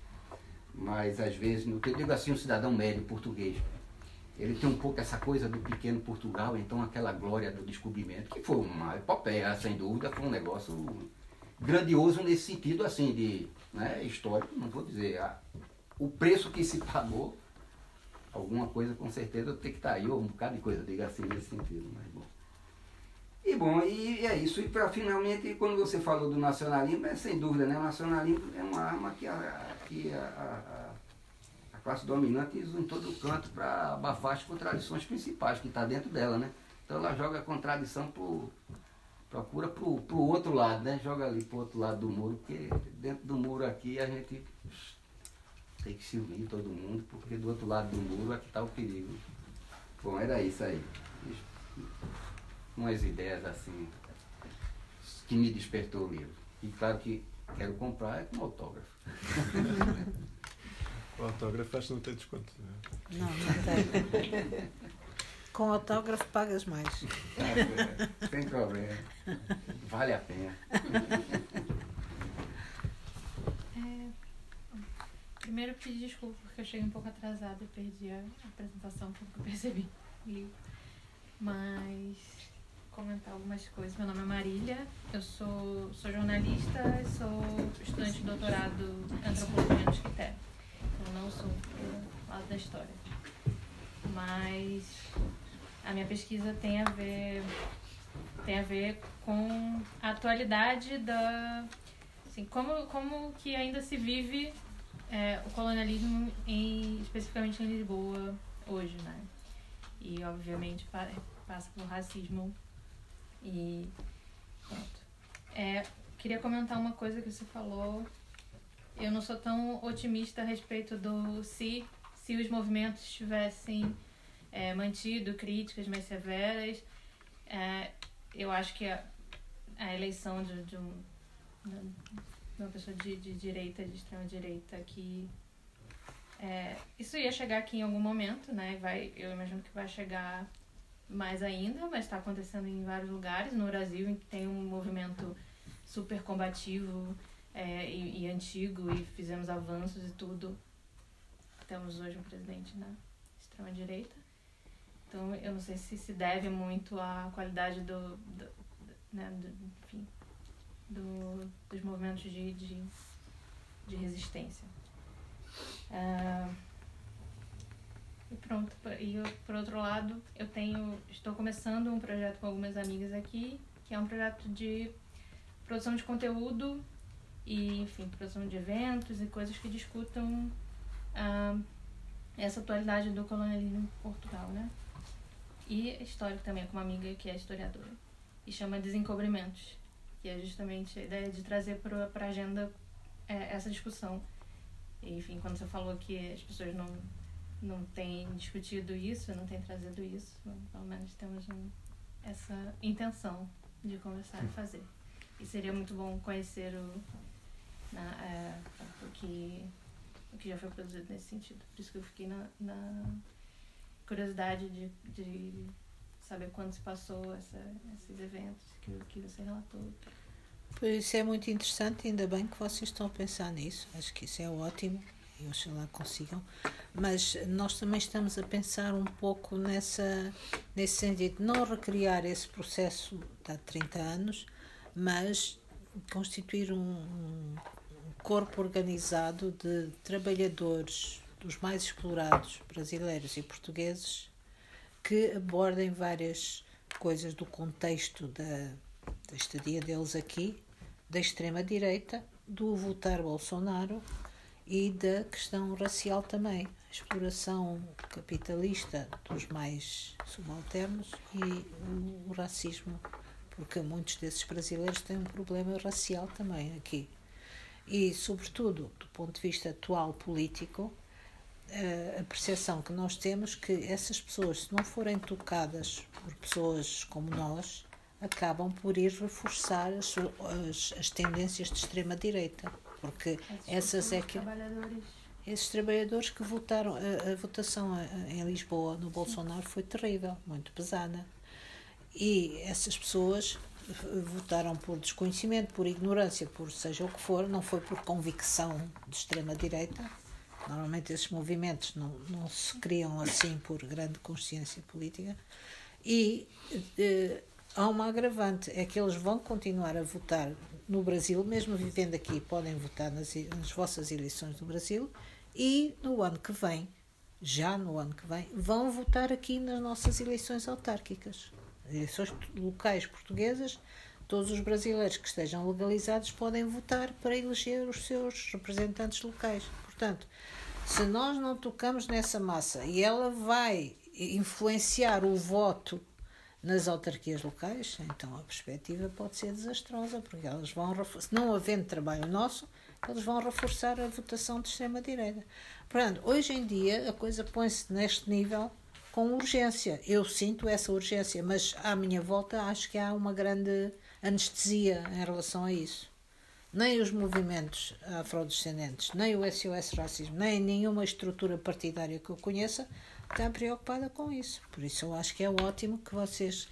mas às vezes, eu digo assim, um cidadão médio português, ele tem um pouco essa coisa do pequeno Portugal, então aquela glória do descobrimento, que foi uma epopeia, sem dúvida, foi um negócio grandioso nesse sentido assim de né, histórico, não vou dizer a, o preço que se pagou, alguma coisa com certeza tem que estar tá aí, ou um bocado de coisa, diga assim nesse sentido, mas bom. E bom, e é isso. E para finalmente, quando você falou do nacionalismo, é sem dúvida, né? O nacionalismo é uma arma que a, que a, a, a classe dominante usa em todo canto para abafar as contradições principais que está dentro dela, né? Então ela joga a contradição pro, procura pro, pro outro lado, né? Joga ali pro outro lado do muro, porque dentro do muro aqui a gente tem que se unir todo mundo, porque do outro lado do muro aqui está o perigo. Bom, era isso aí umas ideias assim que me despertou o livro. E claro que quero comprar é com autógrafo. O autógrafo acho que não tem desconto. Não, é? não, não tem. Com autógrafo pagas mais. Sem problema. Vale a pena. É, primeiro pedir desculpa porque eu cheguei um pouco atrasada e perdi a apresentação porque eu percebi. Mas comentar algumas coisas. Meu nome é Marília, eu sou, sou jornalista e sou estudante de doutorado em antropologia no Esquitério. Eu não sou do lado da história. Mas a minha pesquisa tem a ver tem a ver com a atualidade da assim, como, como que ainda se vive é, o colonialismo em, especificamente em Lisboa hoje, né? E obviamente passa pelo racismo e pronto. É, queria comentar uma coisa que você falou. Eu não sou tão otimista a respeito do se, se os movimentos tivessem é, mantido críticas mais severas. É, eu acho que a, a eleição de, de, um, de uma pessoa de, de direita, de extrema direita, que é, isso ia chegar aqui em algum momento, né? Vai, eu imagino que vai chegar mais ainda, mas está acontecendo em vários lugares. No Brasil tem um movimento super combativo é, e, e, antigo e fizemos avanços e tudo. Temos hoje um presidente na extrema-direita. Então, eu não sei se se deve muito à qualidade do, do, né, do enfim, do, dos movimentos de, de, de resistência. Uh, e pronto. E eu, por outro lado, eu tenho. Estou começando um projeto com algumas amigas aqui, que é um projeto de produção de conteúdo e, enfim, produção de eventos e coisas que discutam ah, essa atualidade do colonialismo em Portugal, né? E histórico também, com uma amiga que é historiadora. E chama Desencobrimentos, que é justamente a ideia de trazer para a agenda é, essa discussão. E, enfim, quando você falou que as pessoas não não tem discutido isso, não tem trazido isso. Pelo menos temos um, essa intenção de começar a fazer. E seria muito bom conhecer o, na, é, o, que, o que já foi produzido nesse sentido. Por isso que eu fiquei na, na curiosidade de, de saber quando se passou essa, esses eventos que, que você relatou. Por isso é muito interessante, ainda bem que vocês estão a pensar nisso. Acho que isso é ótimo e oxalá consigam. Mas nós também estamos a pensar um pouco nessa, nesse sentido, não recriar esse processo de há 30 anos, mas constituir um, um corpo organizado de trabalhadores dos mais explorados, brasileiros e portugueses, que abordem várias coisas do contexto da, da estadia deles aqui, da extrema-direita, do votar Bolsonaro e da questão racial também, a exploração capitalista dos mais subalternos e o racismo, porque muitos desses brasileiros têm um problema racial também aqui. E, sobretudo, do ponto de vista atual político, a percepção que nós temos que essas pessoas, se não forem tocadas por pessoas como nós, acabam por ir reforçar as, as, as tendências de extrema-direita porque essas é que esses trabalhadores que votaram a, a votação em Lisboa no Bolsonaro foi terrível, muito pesada. E essas pessoas votaram por desconhecimento, por ignorância, por seja o que for, não foi por convicção de extrema direita, Normalmente esses movimentos não, não se criam assim por grande consciência política. E eh, há uma agravante, é que eles vão continuar a votar no Brasil, mesmo vivendo aqui, podem votar nas, nas vossas eleições do Brasil e no ano que vem, já no ano que vem, vão votar aqui nas nossas eleições autárquicas, eleições locais portuguesas. Todos os brasileiros que estejam legalizados podem votar para eleger os seus representantes locais. Portanto, se nós não tocamos nessa massa e ela vai influenciar o voto nas autarquias locais, então a perspectiva pode ser desastrosa, porque elas vão, se não havendo trabalho nosso, eles vão reforçar a votação de extrema-direita. Portanto, hoje em dia a coisa põe-se neste nível com urgência. Eu sinto essa urgência, mas à minha volta acho que há uma grande anestesia em relação a isso. Nem os movimentos afrodescendentes, nem o SOS Racismo, nem nenhuma estrutura partidária que eu conheça está preocupada com isso. Por isso eu acho que é ótimo que vocês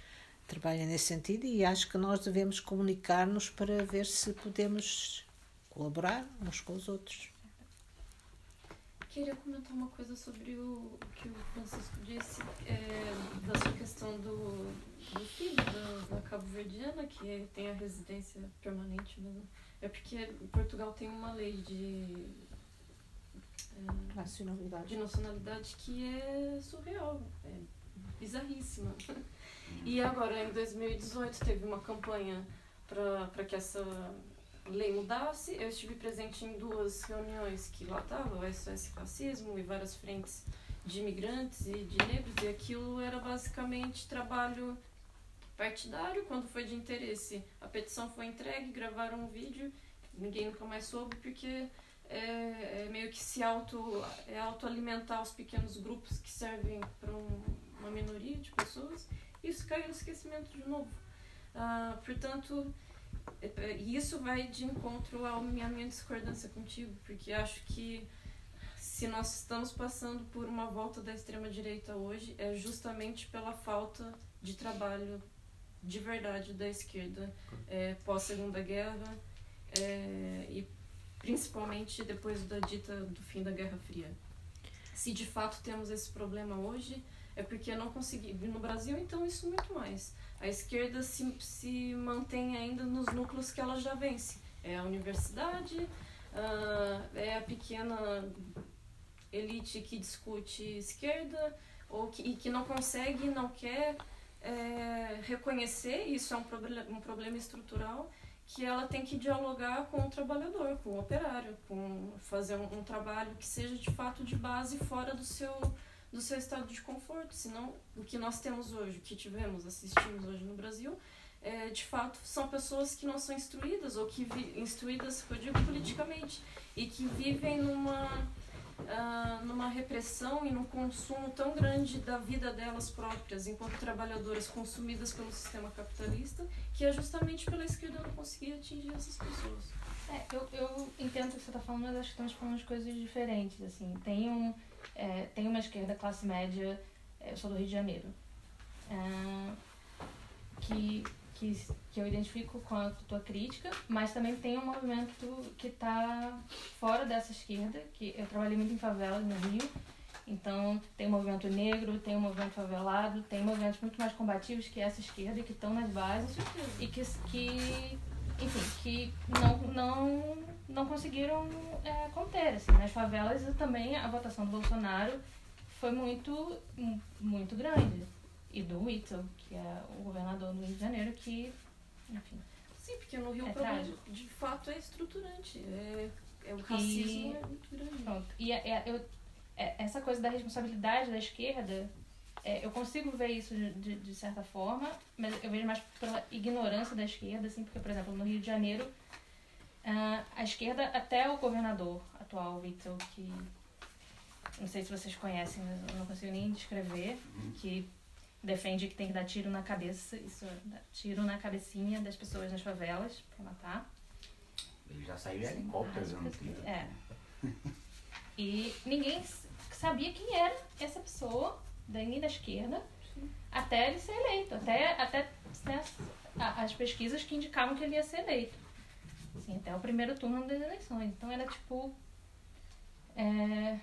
trabalhem nesse sentido e acho que nós devemos comunicar-nos para ver se podemos colaborar uns com os outros. Queria comentar uma coisa sobre o, que o Francisco disse, é, da sua questão do, do filho da, da Cabo-Verdiana, que tem a residência permanente mesmo. É porque Portugal tem uma lei de é, nacionalidade. de nacionalidade que é surreal, é bizarríssima. E agora, em 2018, teve uma campanha para que essa lei mudasse. Eu estive presente em duas reuniões que lá estava, o SOS Racismo e várias frentes de imigrantes e de negros, e aquilo era basicamente trabalho partidário quando foi de interesse. A petição foi entregue, gravaram um vídeo, ninguém nunca mais soube porque é, é meio que se auto, é autoalimentar os pequenos grupos que servem para um, uma minoria de pessoas. Isso caiu no esquecimento de novo. Ah, portanto, é, é, isso vai de encontro à minha, minha discordância contigo, porque acho que se nós estamos passando por uma volta da extrema-direita hoje, é justamente pela falta de trabalho de verdade da esquerda é, pós-Segunda Guerra é, e principalmente depois da dita do fim da Guerra Fria. Se de fato temos esse problema hoje, é porque não consegui. No Brasil, então, isso muito mais. A esquerda se, se mantém ainda nos núcleos que ela já vence. É a universidade, uh, é a pequena elite que discute esquerda ou que, e que não consegue, não quer é, reconhecer, isso é um, problem, um problema estrutural, que ela tem que dialogar com o trabalhador, com o operário, com fazer um, um, trabalho que seja de fato de base fora do seu do seu estado de conforto, senão o que nós temos hoje, o que tivemos, assistimos hoje no Brasil, é, de fato são pessoas que não são instruídas ou que vi, instruídas, eu digo politicamente, e que vivem numa uh, numa repressão e num consumo tão grande da vida delas próprias, enquanto trabalhadoras consumidas pelo sistema capitalista, que é justamente pela esquerda não conseguir atingir essas pessoas. É, eu, eu entendo o que você está falando, mas acho que estamos falando de coisas diferentes. Assim, tem, um, é, tem uma esquerda classe média, é, eu sou do Rio de Janeiro, é, que que, que eu identifico com a tua crítica, mas também tem um movimento que está fora dessa esquerda, que eu trabalhei muito em favela no Rio, então tem o movimento negro, tem o movimento favelado, tem movimentos muito mais combativos que essa esquerda, que estão nas bases e que, que enfim, que não, não, não conseguiram é, conter. Assim, nas favelas também a votação do Bolsonaro foi muito, muito grande e do Whittle, que é o governador do Rio de Janeiro, que, enfim. Sim, porque no Rio é o problema trágico. de fato é estruturante. É, é o racismo e, é muito grande. Pronto. E é, é, eu, é, essa coisa da responsabilidade da esquerda, é, eu consigo ver isso de, de, de, certa forma, mas eu vejo mais pela ignorância da esquerda, assim, porque, por exemplo, no Rio de Janeiro, uh, a esquerda, até o governador atual, Whittle, que não sei se vocês conhecem, mas eu não consigo nem descrever, uhum. que defende que tem que dar tiro na cabeça, isso, tiro na cabecinha das pessoas nas favelas para matar. Ele já saiu em helicóptero dando tiro. É. E ninguém sabia quem era essa pessoa, nem da esquerda, até ele ser eleito, até, até né, as pesquisas que indicavam que ele ia ser eleito. Assim, até o primeiro turno das eleições. Então era tipo. é,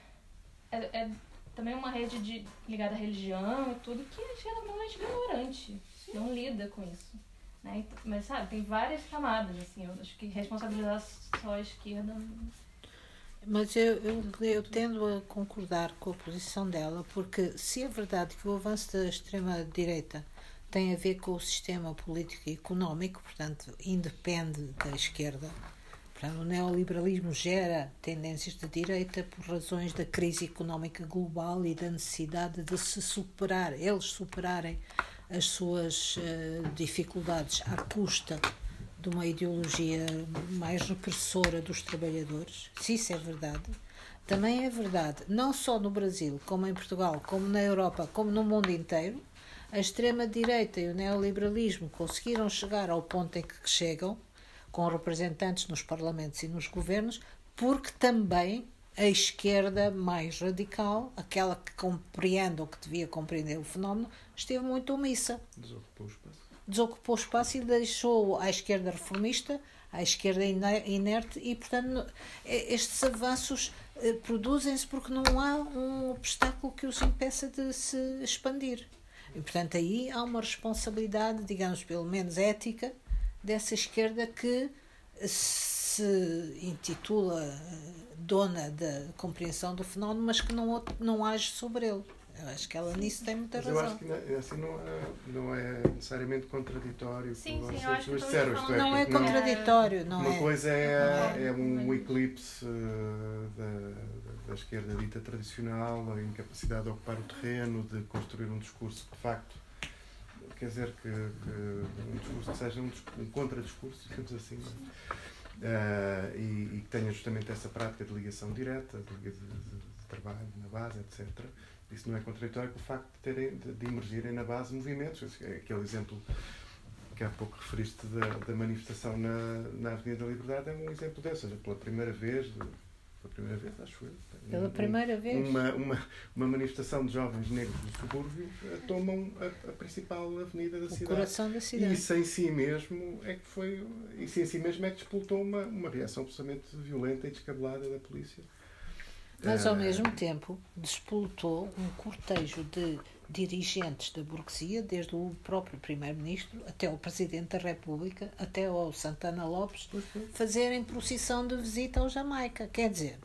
é, é também uma rede de, ligada à religião e tudo que é geralmente ignorante, não lida com isso. Né? Mas, sabe, tem várias camadas, assim, eu acho que responsabilizar só a esquerda. Mas eu, eu, eu tendo a concordar com a posição dela, porque se é verdade que o avanço da extrema-direita tem a ver com o sistema político e económico, portanto, independe da esquerda, o neoliberalismo gera tendências de direita por razões da crise económica global e da necessidade de se superar, eles superarem as suas uh, dificuldades à custa de uma ideologia mais repressora dos trabalhadores. Se isso é verdade, também é verdade, não só no Brasil, como em Portugal, como na Europa, como no mundo inteiro, a extrema-direita e o neoliberalismo conseguiram chegar ao ponto em que chegam com representantes nos parlamentos e nos governos, porque também a esquerda mais radical, aquela que compreende ou que devia compreender o fenómeno, esteve muito omissa. Desocupou o espaço. Desocupou o espaço e deixou à esquerda reformista, à esquerda inerte, e, portanto, estes avanços eh, produzem-se porque não há um obstáculo que os impeça de se expandir. E, portanto, aí há uma responsabilidade, digamos, pelo menos ética, dessa esquerda que se intitula eh, dona da compreensão do fenómeno, mas que não, não age sobre ele. Eu acho que ela nisso tem muita mas razão. Eu acho que assim não é, não é necessariamente contraditório. Sim, sim, eu acho que disseram, isto é, não é contraditório. Não uma é, coisa é, é um eclipse uh, da, da esquerda dita tradicional, a incapacidade de ocupar o terreno, de construir um discurso de facto quer dizer que, que um discurso que seja um, um contra-discurso, digamos assim, uh, e, e, que tenha justamente essa prática de ligação direta, de, de, de, trabalho na base, etc. Isso não é contraditório com o facto de, terem, de, de emergirem na base movimentos. Aquele exemplo que há pouco referiste da, da manifestação na, na Avenida da Liberdade é um exemplo seja, pela primeira vez, pela primeira vez, acho eu, pela primeira vez. Uma, uma, uma manifestação de jovens negros do subúrbio eh, tomam a, a, principal avenida da o cidade. coração da cidade. E isso em si mesmo é que foi. Isso em si mesmo é que despoltou uma, uma reação absolutamente violenta e descabelada da polícia. Mas ao uh, mesmo tempo despoltou um cortejo de dirigentes da burguesia, desde o próprio Primeiro-Ministro até o Presidente da República, até o Santana Lopes, fazerem procissão de visita ao Jamaica. Quer dizer,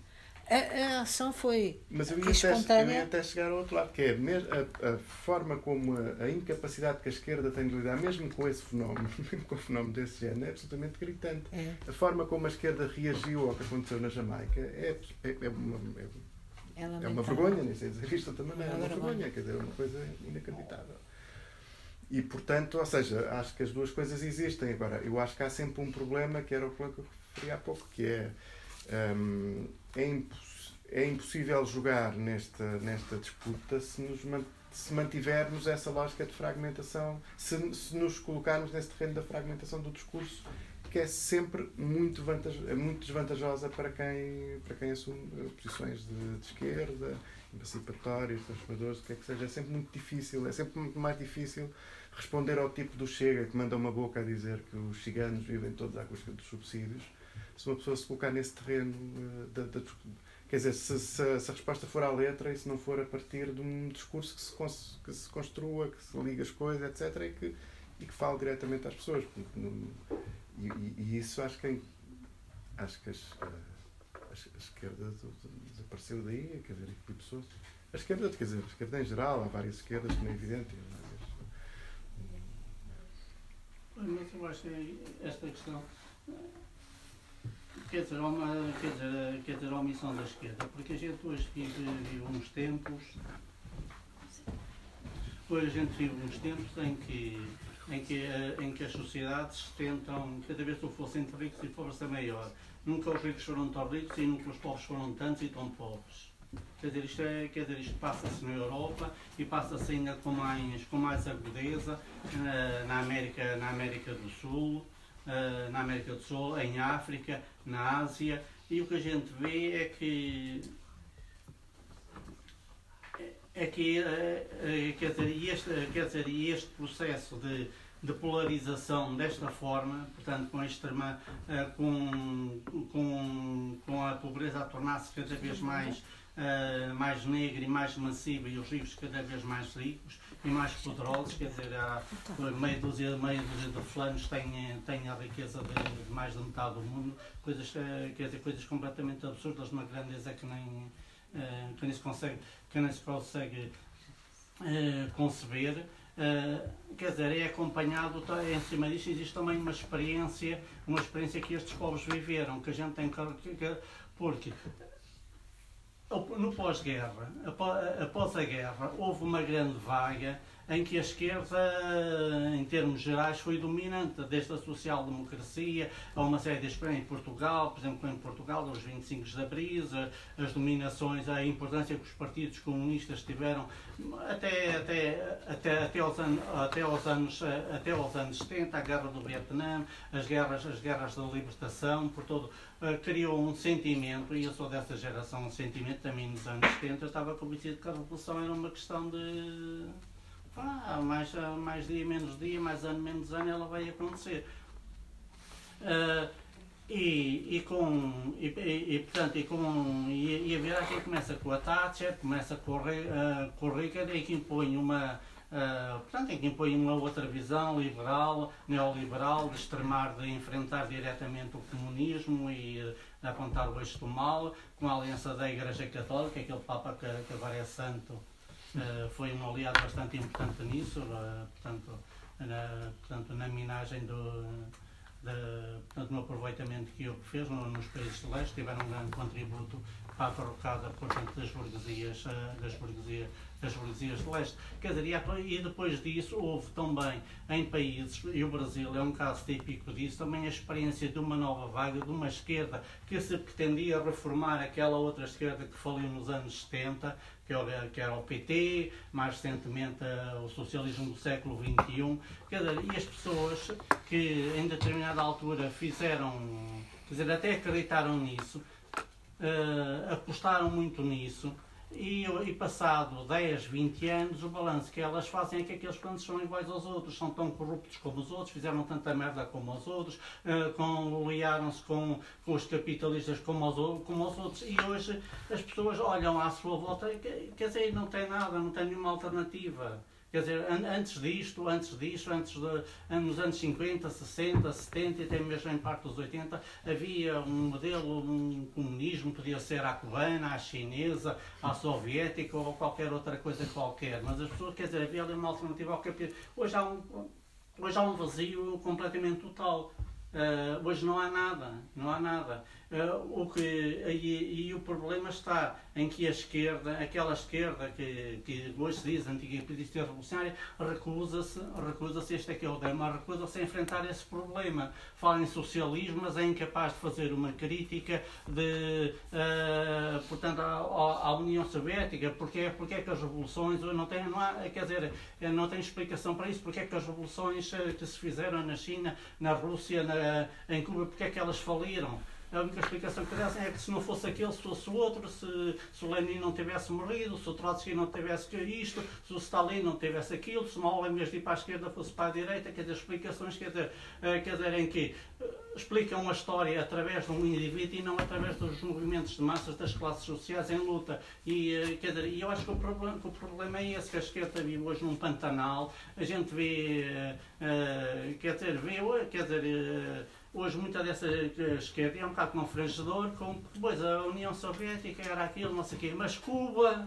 a, a, ação foi Mas eu ia, espontânea. Até, eu ia até chegar ao outro lado, que é a, a forma como a, a, incapacidade que a esquerda tem de lidar, mesmo com esse fenómeno, mesmo com o fenómeno desse género, é absolutamente gritante. É. A forma como a esquerda reagiu ao que aconteceu na Jamaica é, é, é uma, é, é uma vergonha, nem sei dizer isto maneira, é uma vergonha, quer dizer, é uma coisa inacreditável. E, portanto, ou seja, acho que as duas coisas existem. Agora, eu acho que há sempre um problema, que era o que eu referi há pouco, que é um, é, imposs é impossível jogar nesta, nesta disputa se, nos se mantivermos essa lógica de fragmentação, se, se nos colocarmos nesse terreno da fragmentação do discurso, que é sempre muito, vantaj, muito desvantajosa para quem, para quem assume posições de, de esquerda, emancipatórias, transformadores, o que é que seja. É sempre muito difícil, é sempre muito mais difícil responder ao tipo do Chega que manda uma boca a dizer que os ciganos vivem todos à custa dos subsídios se uma pessoa se colocar nesse terreno uh, da, da, quer dizer, se, se, se, a resposta for à letra e se não for a partir de um discurso que se, que se construa, que se liga as coisas, etc., e que, e que fale diretamente às pessoas. E, e, e isso acho que acho que as, a, a esquerda desapareceu daí, quer dizer, que pessoas. A esquerda, quer dizer, a esquerda em geral, há várias esquerdas, como é evidente. Mas eu acho que esta questão quer dizer, uma, quer dizer, quer dizer, a omissão da esquerda, porque a gente hoje vive, vive uns tempos, hoje a gente vive uns tempos em que, em que, eh, em que as sociedades tentam, cada vez que fossem ricos e força maior. Nunca os ricos foram tão ricos e nunca os pobres foram tantos e tão pobres. Quer dizer, isto, é, quer dizer, isto passa-se na Europa e passa-se ainda com mais, com mais agudeza na, eh, na, América, na América do Sul, uh, na América do Sul, em África, na Ásia, e o que a gente vê é que é que é, quer dizer, este, quer dizer, este processo de, de polarização desta forma, portanto, com, extrema, uh, com, com, com a pobreza a tornar-se cada vez mais, mais negra e mais massiva e os ricos cada vez mais ricos e mais poderosos, quer dizer, há meia dúzia, meia dúzia de fulanos têm, têm a riqueza de, de, mais de metade do mundo, coisas, quer dizer, coisas completamente absurdas, uma grandeza que nem, que nem se consegue, que se consegue conceber. Uh, quer dizer, é acompanhado, tá, em cima disto existe também uma experiência, uma experiência que estes povos viveram, que a gente tem que. Porque no pós-guerra, após a guerra, houve uma grande vaga em que a esquerda, em termos gerais, foi dominante, desde a social-democracia a uma série de experiências em Portugal, por exemplo, em Portugal, os 25 de Abril, as dominações, a importância que os partidos comunistas tiveram até, até, até, até, aos, anos, até, aos anos, até aos anos 70, a guerra do Vietnã, as guerras, as guerras da libertação, por todo, uh, criou um sentimento, e eu sou dessa geração, um sentimento também nos anos 70, eu estava convencido que a revolução era uma questão de ah, mais, mais dia, menos dia, mais ano, menos ano, ela vai acontecer. Uh, e, e, com, e, e, portanto, e, com, e, e a aqui começa com a Thatcher, começa com, com o Rickard, e que impõe uma, uh, portanto, em que impõe uma outra visão liberal, neoliberal, de extremar, de enfrentar diretamente o comunismo e uh, apontar o eixo do mal, com a aliança da Igreja Católica, aquele Papa que, que agora é santo, eh, foi um aliado bastante importante nisso, uh, portanto, na, portanto, na minagem do, de, portanto, no aproveitamento que ele fez no, nos países de leste, tiveram um grande contributo para a derrocada portanto, das burguesias, uh, das burguesias das burguesias de leste. Quer dizer, e depois disso houve também em países, e o Brasil é um caso típico disso, também a experiência de uma nova vaga, de uma esquerda que se pretendia reformar aquela outra esquerda que faliu nos anos 70, que era, o PT, mais recentemente uh, o socialismo do século XXI. Quer dizer, e as pessoas que em determinada altura fizeram, quer dizer, até acreditaram nisso, uh, apostaram muito nisso, e, e, passado 10, 20 anos, o balanço que elas fazem é que aqueles planos são iguais aos outros, são tão corruptos como os outros, fizeram tanta merda como os outros, uh, com, liaram-se com, com os capitalistas como os, como os outros, e hoje as pessoas olham à sua volta e quer dizer, não tem nada, não tem nenhuma alternativa. Quer dizer, antes disto, antes disto, antes de, nos anos 50, 60, 70 e até mesmo em parte dos 80, havia um modelo, um comunismo, podia ser a cubana, a chinesa, a soviética ou qualquer outra coisa qualquer. Mas as pessoas, quer dizer, havia ali uma alternativa ao capitalismo. Hoje há um, hoje há um vazio completamente total. Uh, hoje não há nada, não há nada. Uh, o que, e, e, o problema está em que a esquerda, aquela esquerda que, que hoje se diz antiga petista revolucionária, recusa-se, recusa-se, este é que é o tema, recusa-se a enfrentar esse problema. Fala em socialismo, mas é incapaz de fazer uma crítica de, uh, portanto, à, à, União Soviética, porque, porque é que as revoluções, não tem, não há, quer dizer, não tem explicação para isso, porque é que as revoluções que se fizeram na China, na Rússia, na, em Cuba, porque é que elas faliram. A única explicação que dessem é que se não fosse aquele, se fosse o outro, se, se o Lenin não tivesse morrido, se o Trotsky não tivesse isto, se o Stalin não tivesse aquilo, se Mao, em vez de ir para a esquerda, fosse para a direita, quer dizer, explicações quer dizer, eh, quer dizer, em que eh, explicam a história através de um indivíduo e não através dos movimentos de massas das classes sociais em luta. E, eh, quer dizer, eu acho que o problema, que o problema é esse, que a esquerda vive hoje num pantanal, a gente vê, quer dizer, vê, quer dizer, Hoje, muita dessa esquerda é um bocado confrangedor, como depois a União Soviética era aquilo, não sei o quê, mas Cuba,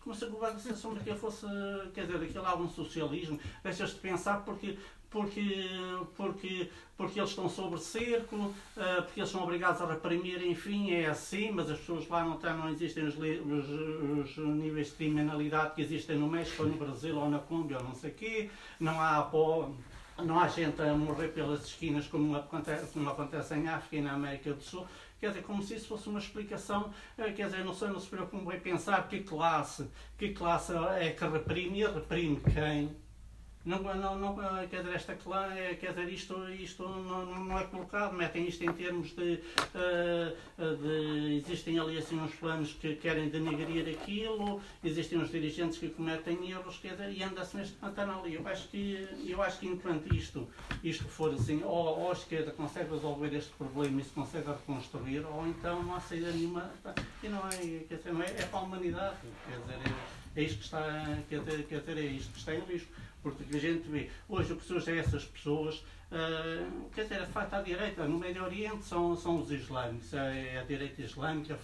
como se a assume que fosse, quer dizer, aquilo algum socialismo, deixas de pensar porque porque, porque, porque eles estão sob cerco, eh, porque eles são obrigados a reprimir, enfim, é assim, mas as pessoas lá não, têm, não existem os, os, os, níveis de criminalidade que existem no México, ou no Brasil, ou na Colômbia, ou não sei o quê, não há não há gente a morrer pelas esquinas como acontece, como acontece em África e na América do Sul. Quer dizer, como se isso fosse uma explicação, eh, quer dizer, não, sei, não se preocupem em pensar que classe, que classe é que reprime e reprime quem. Não, não, não, quer dizer, esta clã, quer dizer, isto, isto não, não é colocado, metem isto em termos de, uh, de, Existem ali assim uns planos que querem denegrir aquilo, existem uns dirigentes que cometem erros, quer dizer, e anda-se neste pantanal. E eu acho que, eu acho que enquanto isto, isto for assim, ou, ou a esquerda consegue resolver este problema e se consegue reconstruir, ou então não há saída nenhuma. E não é, quer dizer, não é, é para a humanidade, quer dizer, é, é isto que está, quer dizer, quer dizer, é isto que está em risco. Porque a gente vê, hoje o que surge é essas pessoas, uh, quer dizer, a facto à direita, no Médio Oriente são, são os islâmicos, é a direita islâmica,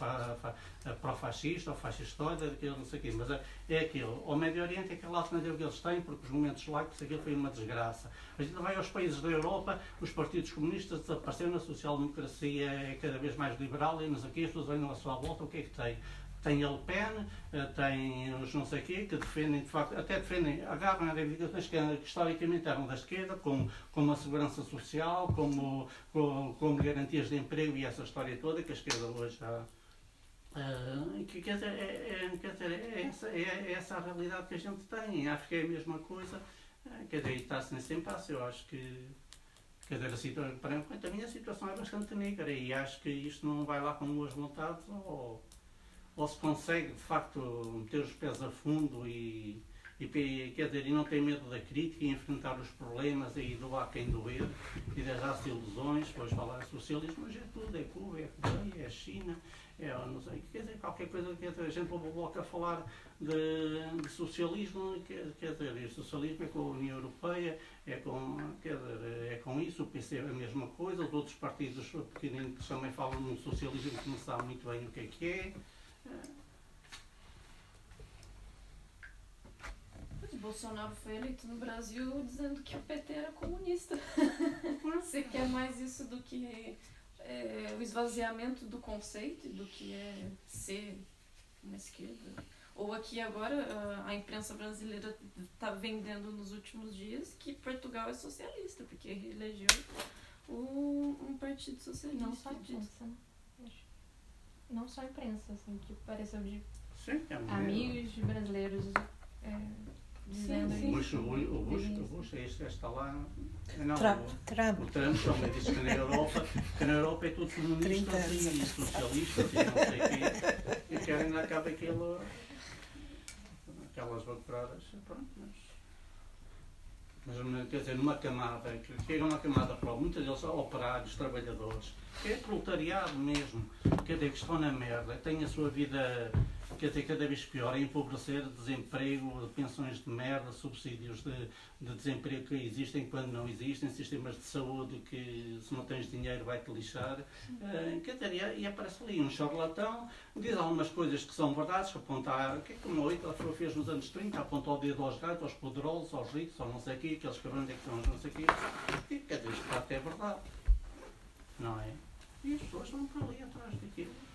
pró-fascista, ou fascistoide, aquilo, não sei o quê, mas é, é aquilo. O Médio Oriente é aquela alternativa que eles têm, porque os momentos laicos, aquilo foi uma desgraça. A gente vai aos países da Europa, os partidos comunistas desapareceram, a social-democracia é cada vez mais liberal, e nos aqui as pessoas olham à sua volta, o que é que tem? Tem a Le Pen, eh, tem os não sei quê, que defendem, de facto, até defendem, agarram reivindicações que, que historicamente eram da esquerda, como, como a segurança social, como, como, como garantias de emprego e essa história toda que a esquerda hoje já. Uh, que, quer dizer, é, é, quer dizer é, essa, é, é, essa a realidade que a gente tem. Em África é a mesma coisa. Uh, quer dizer, está-se nesse impasse. Eu acho que Quer dizer, a, situação, para a minha situação é bastante negra e acho que isto não vai lá com boas vontades ou, ou se consegue de facto meter os pés a fundo e, e, quer dizer, e não tem medo da crítica e enfrentar os problemas e doar quem doer e deixar-se ilusões, depois falar de socialismo, mas é tudo, é Cuba, é Coreia, é China, é não sei, quer dizer, qualquer coisa, dizer, a gente coloca a falar de, de socialismo, quer, quer dizer, o socialismo é com a União Europeia, é com, quer dizer, é com isso, o PC é a mesma coisa, os outros partidos pequeninos também falam no socialismo que não sabem muito bem o que é que é. Bolsonaro foi eleito no Brasil dizendo que o PT era comunista. Você quer mais isso do que é, o esvaziamento do conceito, do que é ser uma esquerda? Ou aqui agora a imprensa brasileira está vendendo nos últimos dias que Portugal é socialista, porque elegeu um, um partido socialista. Não só a imprensa, né? Não só a imprensa, assim, que pareceu de sim, é amigos brasileiros é, dizendo sim, sim. O Bush, o, Bush, o Bush, este está lá. Não, Trump, o, Trump. O Trump também disse que na Europa, que na Europa é tudo comunista assim, e socialista e não sei o quê. E querem dar cabo aquilo, aquelas bacuradas. Pronto, mas mas quer dizer, numa camada, que é uma camada para muitas deles operários, trabalhadores, é proletariado mesmo, quer dizer, que estão na merda, têm a sua vida quer dizer, cada vez pior, é empobrecer, desemprego, pensões de merda, subsídios de, de, desemprego que existem quando não existem, sistemas de saúde que se não tens dinheiro vai-te lixar. Uh, quer dizer, e, aparece ali um charlatão, diz algumas coisas que são verdades, que apontar, que é como o Hitler fez nos anos 30, aponta o dedo aos gatos, aos poderosos, aos ricos, aos não sei o quê, aqueles cabrões é que são não sei o quê. E quer dizer, isto é verdade. Não é? E as pessoas vão para ali atrás daquilo.